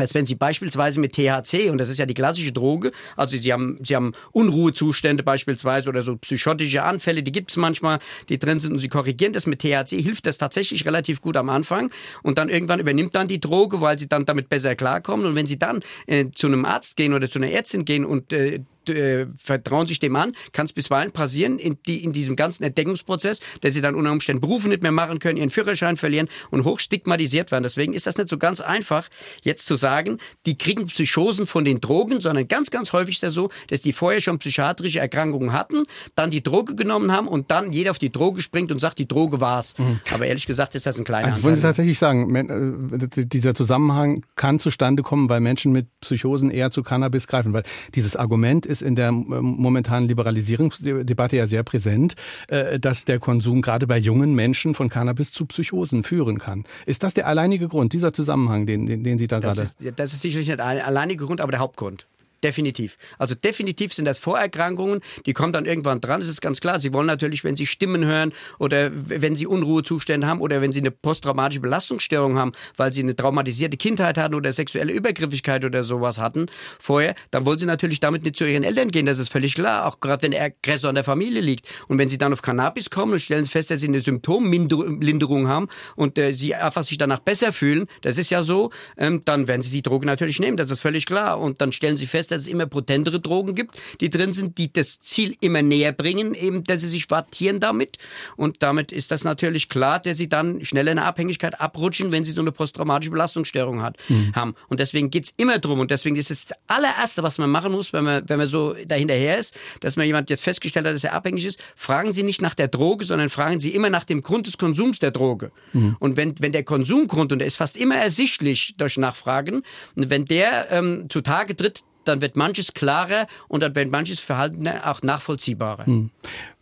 dass wenn Sie beispielsweise mit THC, und das ist ja die klassische Droge, also Sie haben, Sie haben Unruhezustände beispielsweise oder so psychotische Anfälle, die gibt es manchmal, die drin sind und Sie korrigieren das mit THC, hilft das tatsächlich relativ gut am Anfang und dann irgendwann übernimmt dann die Droge, weil Sie dann damit besser klarkommen. Und wenn Sie dann äh, zu einem Arzt gehen oder zu einer Ärztin gehen und äh, äh, vertrauen sich dem an, kann es bisweilen passieren in, die, in diesem ganzen Entdeckungsprozess, dass sie dann unter Umständen Berufe nicht mehr machen können, ihren Führerschein verlieren und hoch stigmatisiert werden. Deswegen ist das nicht so ganz einfach, jetzt zu sagen, die kriegen Psychosen von den Drogen, sondern ganz, ganz häufig ist das so, dass die vorher schon psychiatrische Erkrankungen hatten, dann die Droge genommen haben und dann jeder auf die Droge springt und sagt, die Droge war's. Mhm. Aber ehrlich gesagt ist das ein kleiner Also wollen Sie tatsächlich sagen, äh, dieser Zusammenhang kann zustande kommen, weil Menschen mit Psychosen eher zu Cannabis greifen, weil dieses Argument ist ist in der momentanen Liberalisierungsdebatte ja sehr präsent, äh, dass der Konsum gerade bei jungen Menschen von Cannabis zu Psychosen führen kann. Ist das der alleinige Grund, dieser Zusammenhang, den, den, den Sie da das gerade... Ist, das ist sicherlich nicht der alleinige Grund, aber der Hauptgrund. Definitiv. Also definitiv sind das Vorerkrankungen, die kommen dann irgendwann dran. Das ist ganz klar. Sie wollen natürlich, wenn Sie Stimmen hören oder wenn Sie Unruhezustände haben oder wenn Sie eine posttraumatische Belastungsstörung haben, weil Sie eine traumatisierte Kindheit hatten oder sexuelle Übergriffigkeit oder sowas hatten vorher, dann wollen Sie natürlich damit nicht zu Ihren Eltern gehen. Das ist völlig klar. Auch gerade wenn der Aggressor in der Familie liegt. Und wenn Sie dann auf Cannabis kommen und stellen fest, dass Sie eine Symptomlinderung haben und äh, Sie einfach sich danach besser fühlen, das ist ja so, ähm, dann werden Sie die Droge natürlich nehmen. Das ist völlig klar. Und dann stellen Sie fest, dass es immer potentere Drogen gibt, die drin sind, die das Ziel immer näher bringen, eben, dass sie sich wartieren damit. Und damit ist das natürlich klar, dass sie dann schneller in eine Abhängigkeit abrutschen, wenn sie so eine posttraumatische Belastungsstörung hat, mhm. haben. Und deswegen geht es immer drum. Und deswegen ist es das allererste, was man machen muss, wenn man, wenn man so dahinterher ist, dass man jemand jetzt festgestellt hat, dass er abhängig ist, fragen Sie nicht nach der Droge, sondern fragen Sie immer nach dem Grund des Konsums der Droge. Mhm. Und wenn, wenn der Konsumgrund, und der ist fast immer ersichtlich durch Nachfragen, wenn der ähm, zutage tritt, dann wird manches klarer und dann wird manches Verhalten auch nachvollziehbarer. Hm.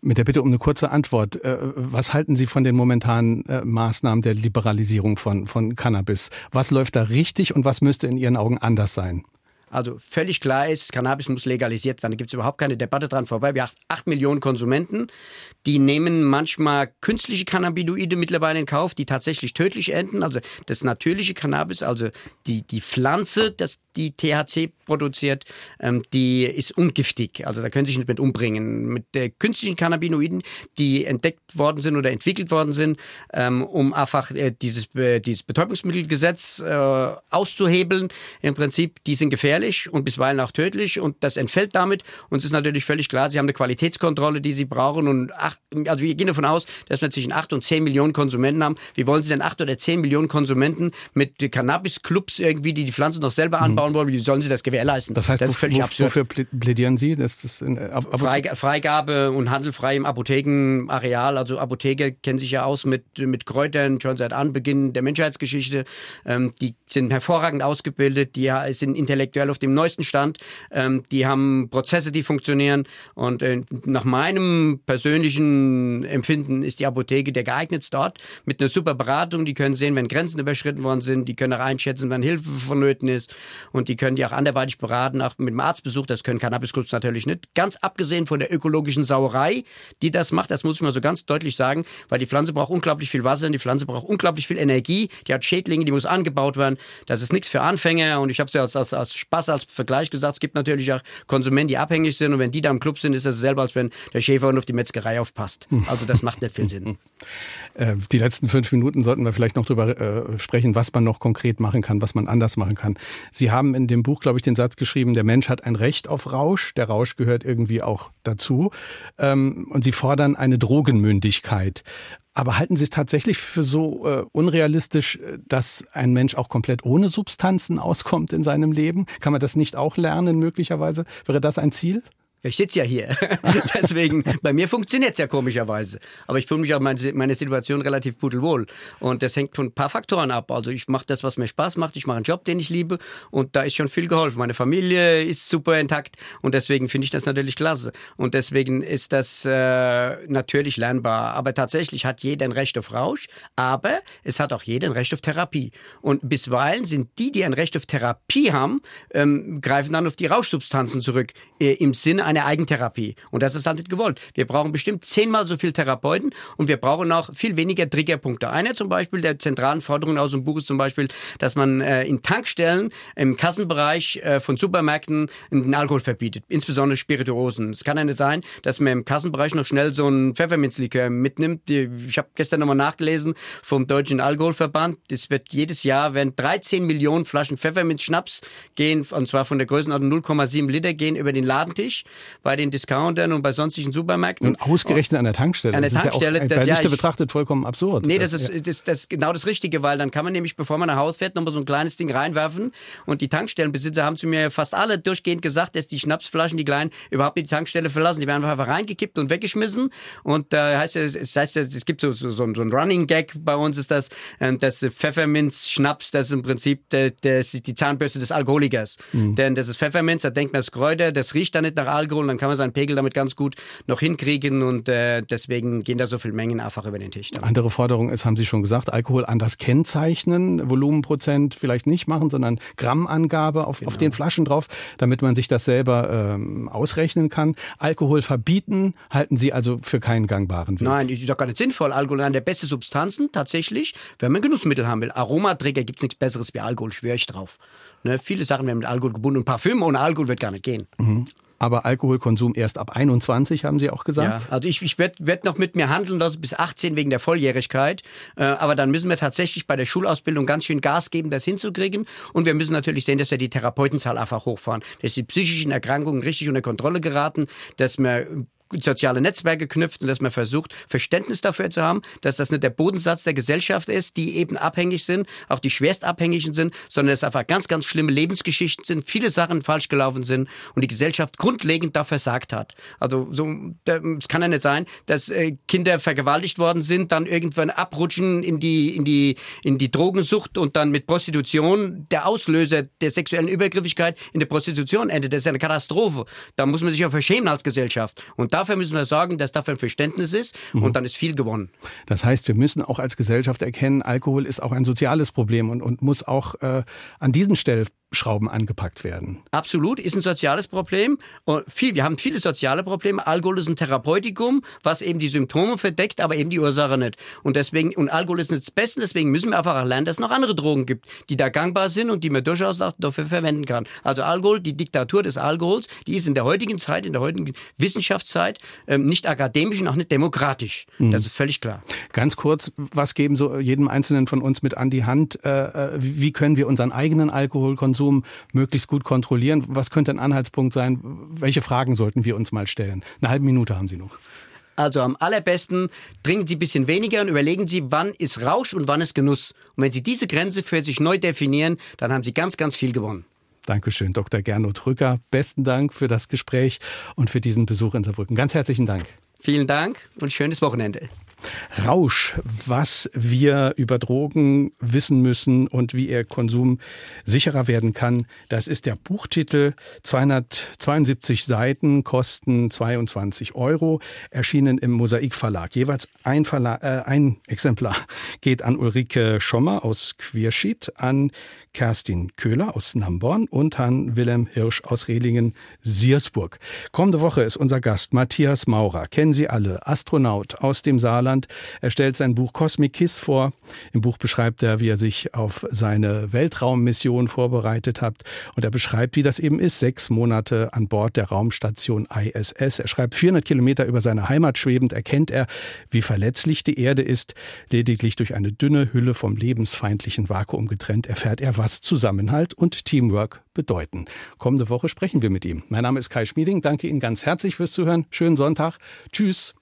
Mit der Bitte um eine kurze Antwort. Äh, was halten Sie von den momentanen äh, Maßnahmen der Liberalisierung von, von Cannabis? Was läuft da richtig und was müsste in Ihren Augen anders sein? Also völlig klar ist, Cannabis muss legalisiert werden. Da gibt es überhaupt keine Debatte dran vorbei. Wir haben acht Millionen Konsumenten, die nehmen manchmal künstliche Cannabinoide mittlerweile in Kauf, die tatsächlich tödlich enden. Also das natürliche Cannabis, also die, die Pflanze, das die THC produziert, ähm, die ist ungiftig. Also da können Sie sich nicht mit umbringen. Mit äh, künstlichen Cannabinoiden, die entdeckt worden sind oder entwickelt worden sind, ähm, um einfach äh, dieses, äh, dieses Betäubungsmittelgesetz äh, auszuhebeln, im Prinzip, die sind gefährlich gefährlich und bisweilen auch tödlich und das entfällt damit. Und es ist natürlich völlig klar, sie haben eine Qualitätskontrolle, die sie brauchen. Und ach, also wir gehen davon aus, dass wir zwischen 8 und 10 Millionen Konsumenten haben. Wie wollen sie denn 8 oder 10 Millionen Konsumenten mit Cannabis-Clubs irgendwie, die die Pflanze noch selber mhm. anbauen wollen, wie sollen sie das gewährleisten? Das heißt, das ist völlig absurd. wofür plädieren Sie? Das ist äh, Freigabe und Handel frei im Apothekenareal. Also Apotheker kennen sich ja aus mit, mit Kräutern schon seit Anbeginn der Menschheitsgeschichte. Ähm, die sind hervorragend ausgebildet, die sind intellektuell aktuell auf dem neuesten Stand. Ähm, die haben Prozesse, die funktionieren. Und äh, nach meinem persönlichen Empfinden ist die Apotheke der geeignet dort mit einer super Beratung. Die können sehen, wenn Grenzen überschritten worden sind. Die können auch einschätzen, wann Hilfe vonnöten ist. Und die können die auch anderweitig beraten, auch mit dem Arztbesuch. Das können Cannabisclubs natürlich nicht. Ganz abgesehen von der ökologischen Sauerei, die das macht, das muss ich mal so ganz deutlich sagen, weil die Pflanze braucht unglaublich viel Wasser und die Pflanze braucht unglaublich viel Energie. Die hat Schädlinge, die muss angebaut werden. Das ist nichts für Anfänger und ich habe es ja aus, aus, aus Spaß Spaß als Vergleich gesagt, es gibt natürlich auch Konsumenten, die abhängig sind und wenn die da im Club sind, ist das selber, als wenn der Schäferhund auf die Metzgerei aufpasst. Also das macht nicht viel Sinn. Äh, die letzten fünf Minuten sollten wir vielleicht noch darüber äh, sprechen, was man noch konkret machen kann, was man anders machen kann. Sie haben in dem Buch, glaube ich, den Satz geschrieben, der Mensch hat ein Recht auf Rausch, der Rausch gehört irgendwie auch dazu. Ähm, und Sie fordern eine Drogenmündigkeit. Aber halten Sie es tatsächlich für so äh, unrealistisch, äh, dass ein Mensch auch komplett ohne Substanzen auskommt in seinem Leben? Kann man das nicht auch lernen möglicherweise? Wäre das ein Ziel? Ich sitze ja hier. Deswegen, bei mir funktioniert es ja komischerweise. Aber ich fühle mich auch meine, meine Situation relativ pudelwohl. Und das hängt von ein paar Faktoren ab. Also ich mache das, was mir Spaß macht. Ich mache einen Job, den ich liebe. Und da ist schon viel geholfen. Meine Familie ist super intakt. Und deswegen finde ich das natürlich klasse. Und deswegen ist das äh, natürlich lernbar. Aber tatsächlich hat jeder ein Recht auf Rausch. Aber es hat auch jeder ein Recht auf Therapie. Und bisweilen sind die, die ein Recht auf Therapie haben, ähm, greifen dann auf die Rauschsubstanzen zurück. Äh, Im Sinne eine Eigentherapie. Und das ist halt nicht gewollt. Wir brauchen bestimmt zehnmal so viel Therapeuten und wir brauchen auch viel weniger Triggerpunkte. Einer zum Beispiel der zentralen Forderungen aus dem Buch ist zum Beispiel, dass man äh, in Tankstellen im Kassenbereich äh, von Supermärkten den Alkohol verbietet, insbesondere Spirituosen. Es kann ja nicht sein, dass man im Kassenbereich noch schnell so einen Pfefferminzlikör mitnimmt. Ich habe gestern nochmal nachgelesen vom Deutschen Alkoholverband. Es wird jedes Jahr, wenn 13 Millionen Flaschen Pfefferminzschnaps gehen, und zwar von der Größenordnung 0,7 Liter, gehen über den Ladentisch bei den Discountern und bei sonstigen Supermärkten. Und ausgerechnet an der Tankstelle. An der das Tankstelle. Ist ja auch, bei Liste betrachtet vollkommen absurd. Nee, das, das ist, das, das ist genau das Richtige, weil dann kann man nämlich, bevor man nach Hause fährt, nochmal so ein kleines Ding reinwerfen. Und die Tankstellenbesitzer haben zu mir fast alle durchgehend gesagt, dass die Schnapsflaschen, die kleinen, überhaupt nicht die Tankstelle verlassen. Die werden einfach reingekippt und weggeschmissen. Und da äh, heißt es, das heißt, es gibt so, so, so, ein Running Gag bei uns ist das, ähm, das Pfefferminz Schnaps, das ist im Prinzip der, der, die Zahnbürste des Alkoholikers. Mhm. Denn das ist Pfefferminz, da denkt man, das Kräuter, das riecht dann nicht nach Alkohol, dann kann man seinen Pegel damit ganz gut noch hinkriegen und äh, deswegen gehen da so viele Mengen einfach über den Tisch. Damit. Andere Forderung ist, haben Sie schon gesagt, Alkohol anders kennzeichnen, Volumenprozent vielleicht nicht machen, sondern Grammangabe auf, genau. auf den Flaschen drauf, damit man sich das selber ähm, ausrechnen kann. Alkohol verbieten halten Sie also für keinen gangbaren Weg? Nein, ist doch gar nicht sinnvoll. Alkohol ist eine der besten Substanzen tatsächlich, wenn man Genussmittel haben will. Aromaträger gibt es nichts Besseres wie Alkohol, schwöre ich drauf. Ne, viele Sachen werden mit Alkohol gebunden und Parfüm ohne Alkohol wird gar nicht gehen. Mhm aber Alkoholkonsum erst ab 21, haben Sie auch gesagt? Ja, also ich, ich werde werd noch mit mir handeln lassen bis 18 wegen der Volljährigkeit. Äh, aber dann müssen wir tatsächlich bei der Schulausbildung ganz schön Gas geben, das hinzukriegen. Und wir müssen natürlich sehen, dass wir die Therapeutenzahl einfach hochfahren, dass die psychischen Erkrankungen richtig unter Kontrolle geraten, dass wir soziale Netzwerke knüpft und dass man versucht, Verständnis dafür zu haben, dass das nicht der Bodensatz der Gesellschaft ist, die eben abhängig sind, auch die schwerstabhängigen sind, sondern dass einfach ganz, ganz schlimme Lebensgeschichten sind, viele Sachen falsch gelaufen sind und die Gesellschaft grundlegend da versagt hat. Also so, es kann ja nicht sein, dass äh, Kinder vergewaltigt worden sind, dann irgendwann abrutschen in die, in die, in die Drogensucht und dann mit Prostitution der Auslöser der sexuellen Übergriffigkeit in der Prostitution endet. Das ist ja eine Katastrophe. Da muss man sich ja verschämen als Gesellschaft. Und dafür müssen wir sorgen, dass dafür ein Verständnis ist mhm. und dann ist viel gewonnen. Das heißt, wir müssen auch als Gesellschaft erkennen, Alkohol ist auch ein soziales Problem und, und muss auch äh, an diesen Stellschrauben angepackt werden. Absolut, ist ein soziales Problem. Und viel, wir haben viele soziale Probleme. Alkohol ist ein Therapeutikum, was eben die Symptome verdeckt, aber eben die Ursache nicht. Und deswegen, und Alkohol ist nicht das Beste, deswegen müssen wir einfach lernen, dass es noch andere Drogen gibt, die da gangbar sind und die man durchaus auch dafür verwenden kann. Also Alkohol, die Diktatur des Alkohols, die ist in der heutigen Zeit, in der heutigen Wissenschaftszeit ähm, nicht akademisch und auch nicht demokratisch. Mhm. Das ist völlig klar. Ganz kurz, was geben so jedem Einzelnen von uns mit an die Hand? Äh, äh wie können wir unseren eigenen Alkoholkonsum möglichst gut kontrollieren? Was könnte ein Anhaltspunkt sein? Welche Fragen sollten wir uns mal stellen? Eine halbe Minute haben Sie noch. Also am allerbesten trinken Sie ein bisschen weniger und überlegen Sie, wann ist Rausch und wann ist Genuss. Und wenn Sie diese Grenze für sich neu definieren, dann haben Sie ganz, ganz viel gewonnen. Dankeschön, Dr. Gernot Rücker. Besten Dank für das Gespräch und für diesen Besuch in Saarbrücken. Ganz herzlichen Dank. Vielen Dank und schönes Wochenende. Rausch, was wir über Drogen wissen müssen und wie ihr Konsum sicherer werden kann, das ist der Buchtitel. 272 Seiten kosten 22 Euro, erschienen im Mosaik Verlag. Jeweils ein, Verla äh, ein Exemplar geht an Ulrike Schommer aus Quierschied, an Kerstin Köhler aus Namborn und Herrn Wilhelm Hirsch aus Rehlingen-Siersburg. Kommende Woche ist unser Gast Matthias Maurer. Kennen Sie alle, Astronaut aus dem Saarland. Er stellt sein Buch Cosmic Kiss vor. Im Buch beschreibt er, wie er sich auf seine Weltraummission vorbereitet hat. Und er beschreibt, wie das eben ist, sechs Monate an Bord der Raumstation ISS. Er schreibt 400 Kilometer über seine Heimat schwebend, erkennt er, wie verletzlich die Erde ist. Lediglich durch eine dünne Hülle vom lebensfeindlichen Vakuum getrennt erfährt er, was was Zusammenhalt und Teamwork bedeuten. Kommende Woche sprechen wir mit ihm. Mein Name ist Kai Schmieding. Danke Ihnen ganz herzlich fürs Zuhören. Schönen Sonntag. Tschüss.